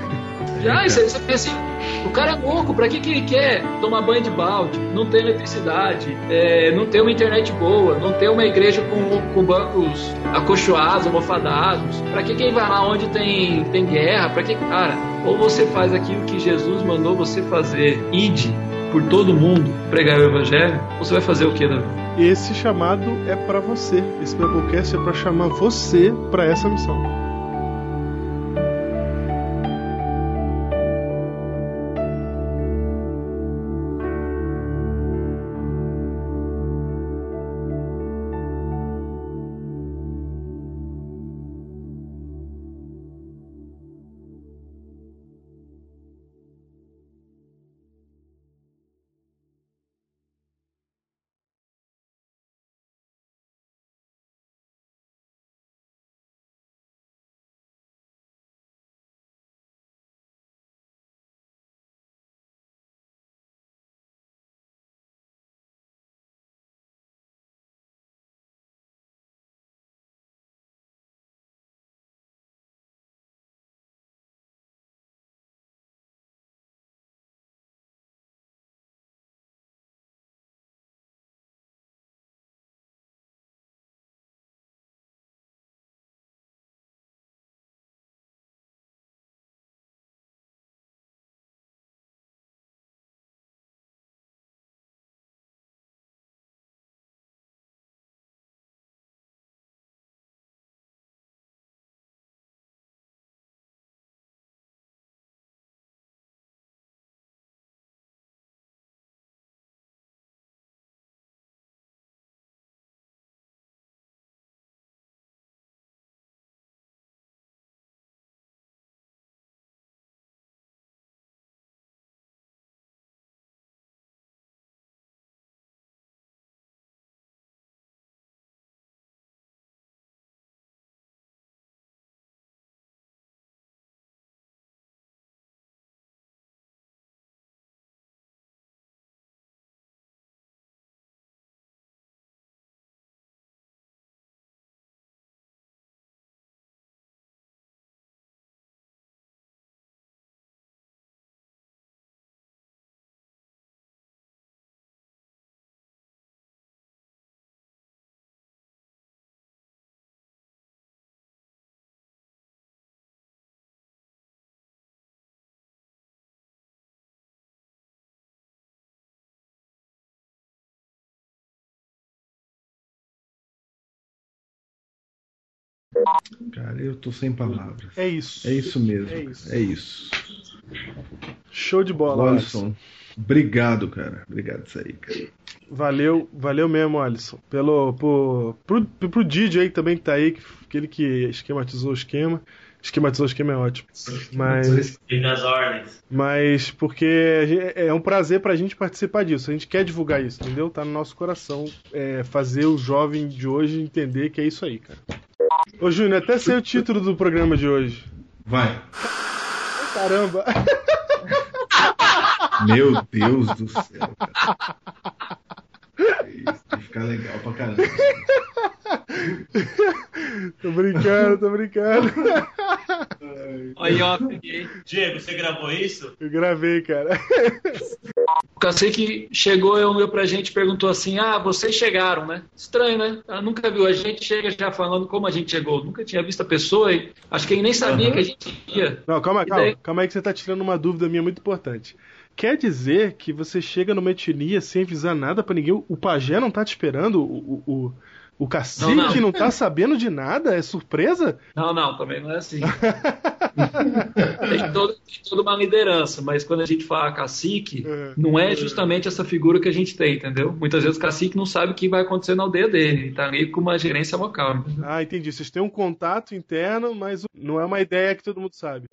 Já, e você, você pensa assim, o cara é louco, pra que, que ele quer tomar banho de balde, não ter eletricidade, é, não ter uma internet boa, não ter uma igreja com, com bancos acolchoados, almofadados, pra que, que ele vai lá onde tem, tem guerra, pra que, cara, ou você faz aquilo que Jesus mandou você fazer, ide por todo mundo, pregar o evangelho, você vai fazer o que, Davi? Esse chamado é pra você. Esse Biblecast é pra chamar você pra essa missão. Cara, eu tô sem palavras. É isso. É isso mesmo. É isso. É isso. Show de bola, Alisson. Obrigado, cara. Obrigado isso aí, cara. Valeu, valeu mesmo, Alisson. Pelo, por, pro, pro Didi aí também que tá aí, que, aquele que esquematizou o esquema. Esquematizou o esquema é ótimo. Mas, E nas ordens. mas porque gen- é um prazer pra gente participar disso. A gente quer divulgar isso, entendeu? Tá no nosso coração é, fazer o jovem de hoje entender que é isso aí, cara. Ô Júnior, até sei o título do programa de hoje. Vai. Caramba! Meu Deus do céu, cara. Isso vai ficar legal pra caramba. tô brincando, tô brincando. Aí, ó, peguei. Diego, você gravou isso? Eu gravei, cara. O cacique chegou e olhou pra gente e perguntou assim: Ah, vocês chegaram, né? Estranho, né? Ela nunca viu a gente, chega já falando como a gente chegou. Nunca tinha visto a pessoa e acho que ele nem sabia Aham. que a gente ia. Não, calma, calma. daí? Calma aí que você tá tirando uma dúvida minha muito importante. Quer dizer que você chega numa etnia sem avisar nada pra ninguém? O pajé não tá te esperando? O, o, o, o cacique Não, não, não. tá sabendo de nada? É surpresa? Não, não, também não é assim. tem, todo- tem toda uma liderança, mas quando a gente fala cacique, É. não é justamente essa figura que a gente tem, entendeu? Muitas vezes o cacique não sabe o que vai acontecer na aldeia dele, ele tá ali com uma gerência local. entendeu? Ah, entendi. Vocês têm um contato interno, mas não é uma ideia que todo mundo sabe.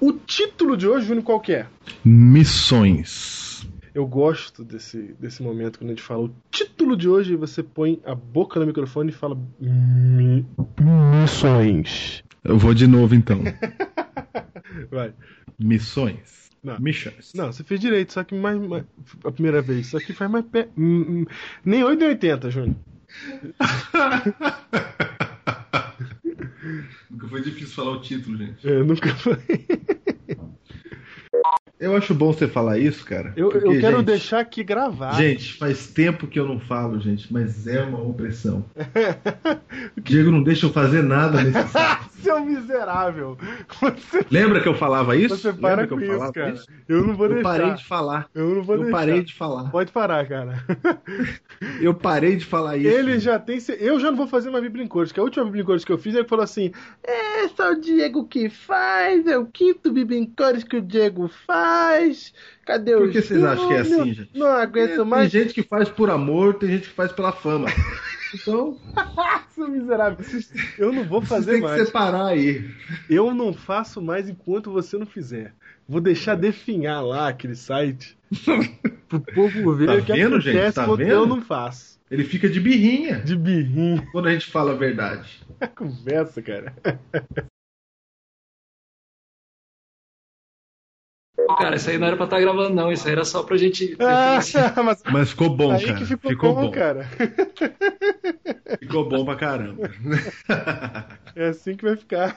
O título de hoje, Júnior, qual que é? Missões. Eu gosto desse, desse momento quando a gente fala o título de hoje e você põe a boca no microfone e fala "Mi- missões. Eu vou de novo então. Vai. Missões. Não. Missions. Não, você fez direito, só que mais, mais- a primeira vez. Só que faz mais pé. hum, hum. Nem 8 nem 80, Júnior. Nunca foi difícil falar o título, gente. Eu nunca falei. Eu acho bom você falar isso, cara. Eu, eu porque, quero gente, deixar aqui gravado. Gente, faz tempo que eu não falo, gente, mas é uma opressão. O Diego não deixa eu fazer nada nesse site. Seu miserável. Você, Lembra que eu falava isso? você para Lembra com eu isso, falava cara. Eu não vou Eu deixar. parei de falar. Eu não vou Eu deixar. parei de falar. Pode parar, cara. Eu parei de falar isso. Ele já tem. Eu já não vou fazer uma Bíblia em cores, que a última Bíblia em cores que eu fiz, ele falou assim: É só o Diego que faz, é o quinto Bíblia em cores que o Diego faz. Cadê o Por que vocês acham que é assim, gente? Não aguento Tem mais. gente que faz por amor, tem gente que faz pela fama. Então, Seu miserável. Eu não vou vocês fazer têm que mais. separar aí. Eu não faço mais enquanto você não fizer. Vou deixar definhar lá aquele site pro povo ver Tá o que vendo, acontece gente? Tá quando vendo? eu não faço. Ele fica de birrinha De birrinho. quando a gente fala a verdade. Conversa, cara. Cara, isso aí não era pra estar gravando, não. Isso aí era só pra gente. Ah, mas Mas ficou bom, aí cara. que ficou, bom, cara. Ficou bom pra caramba. É assim que vai ficar.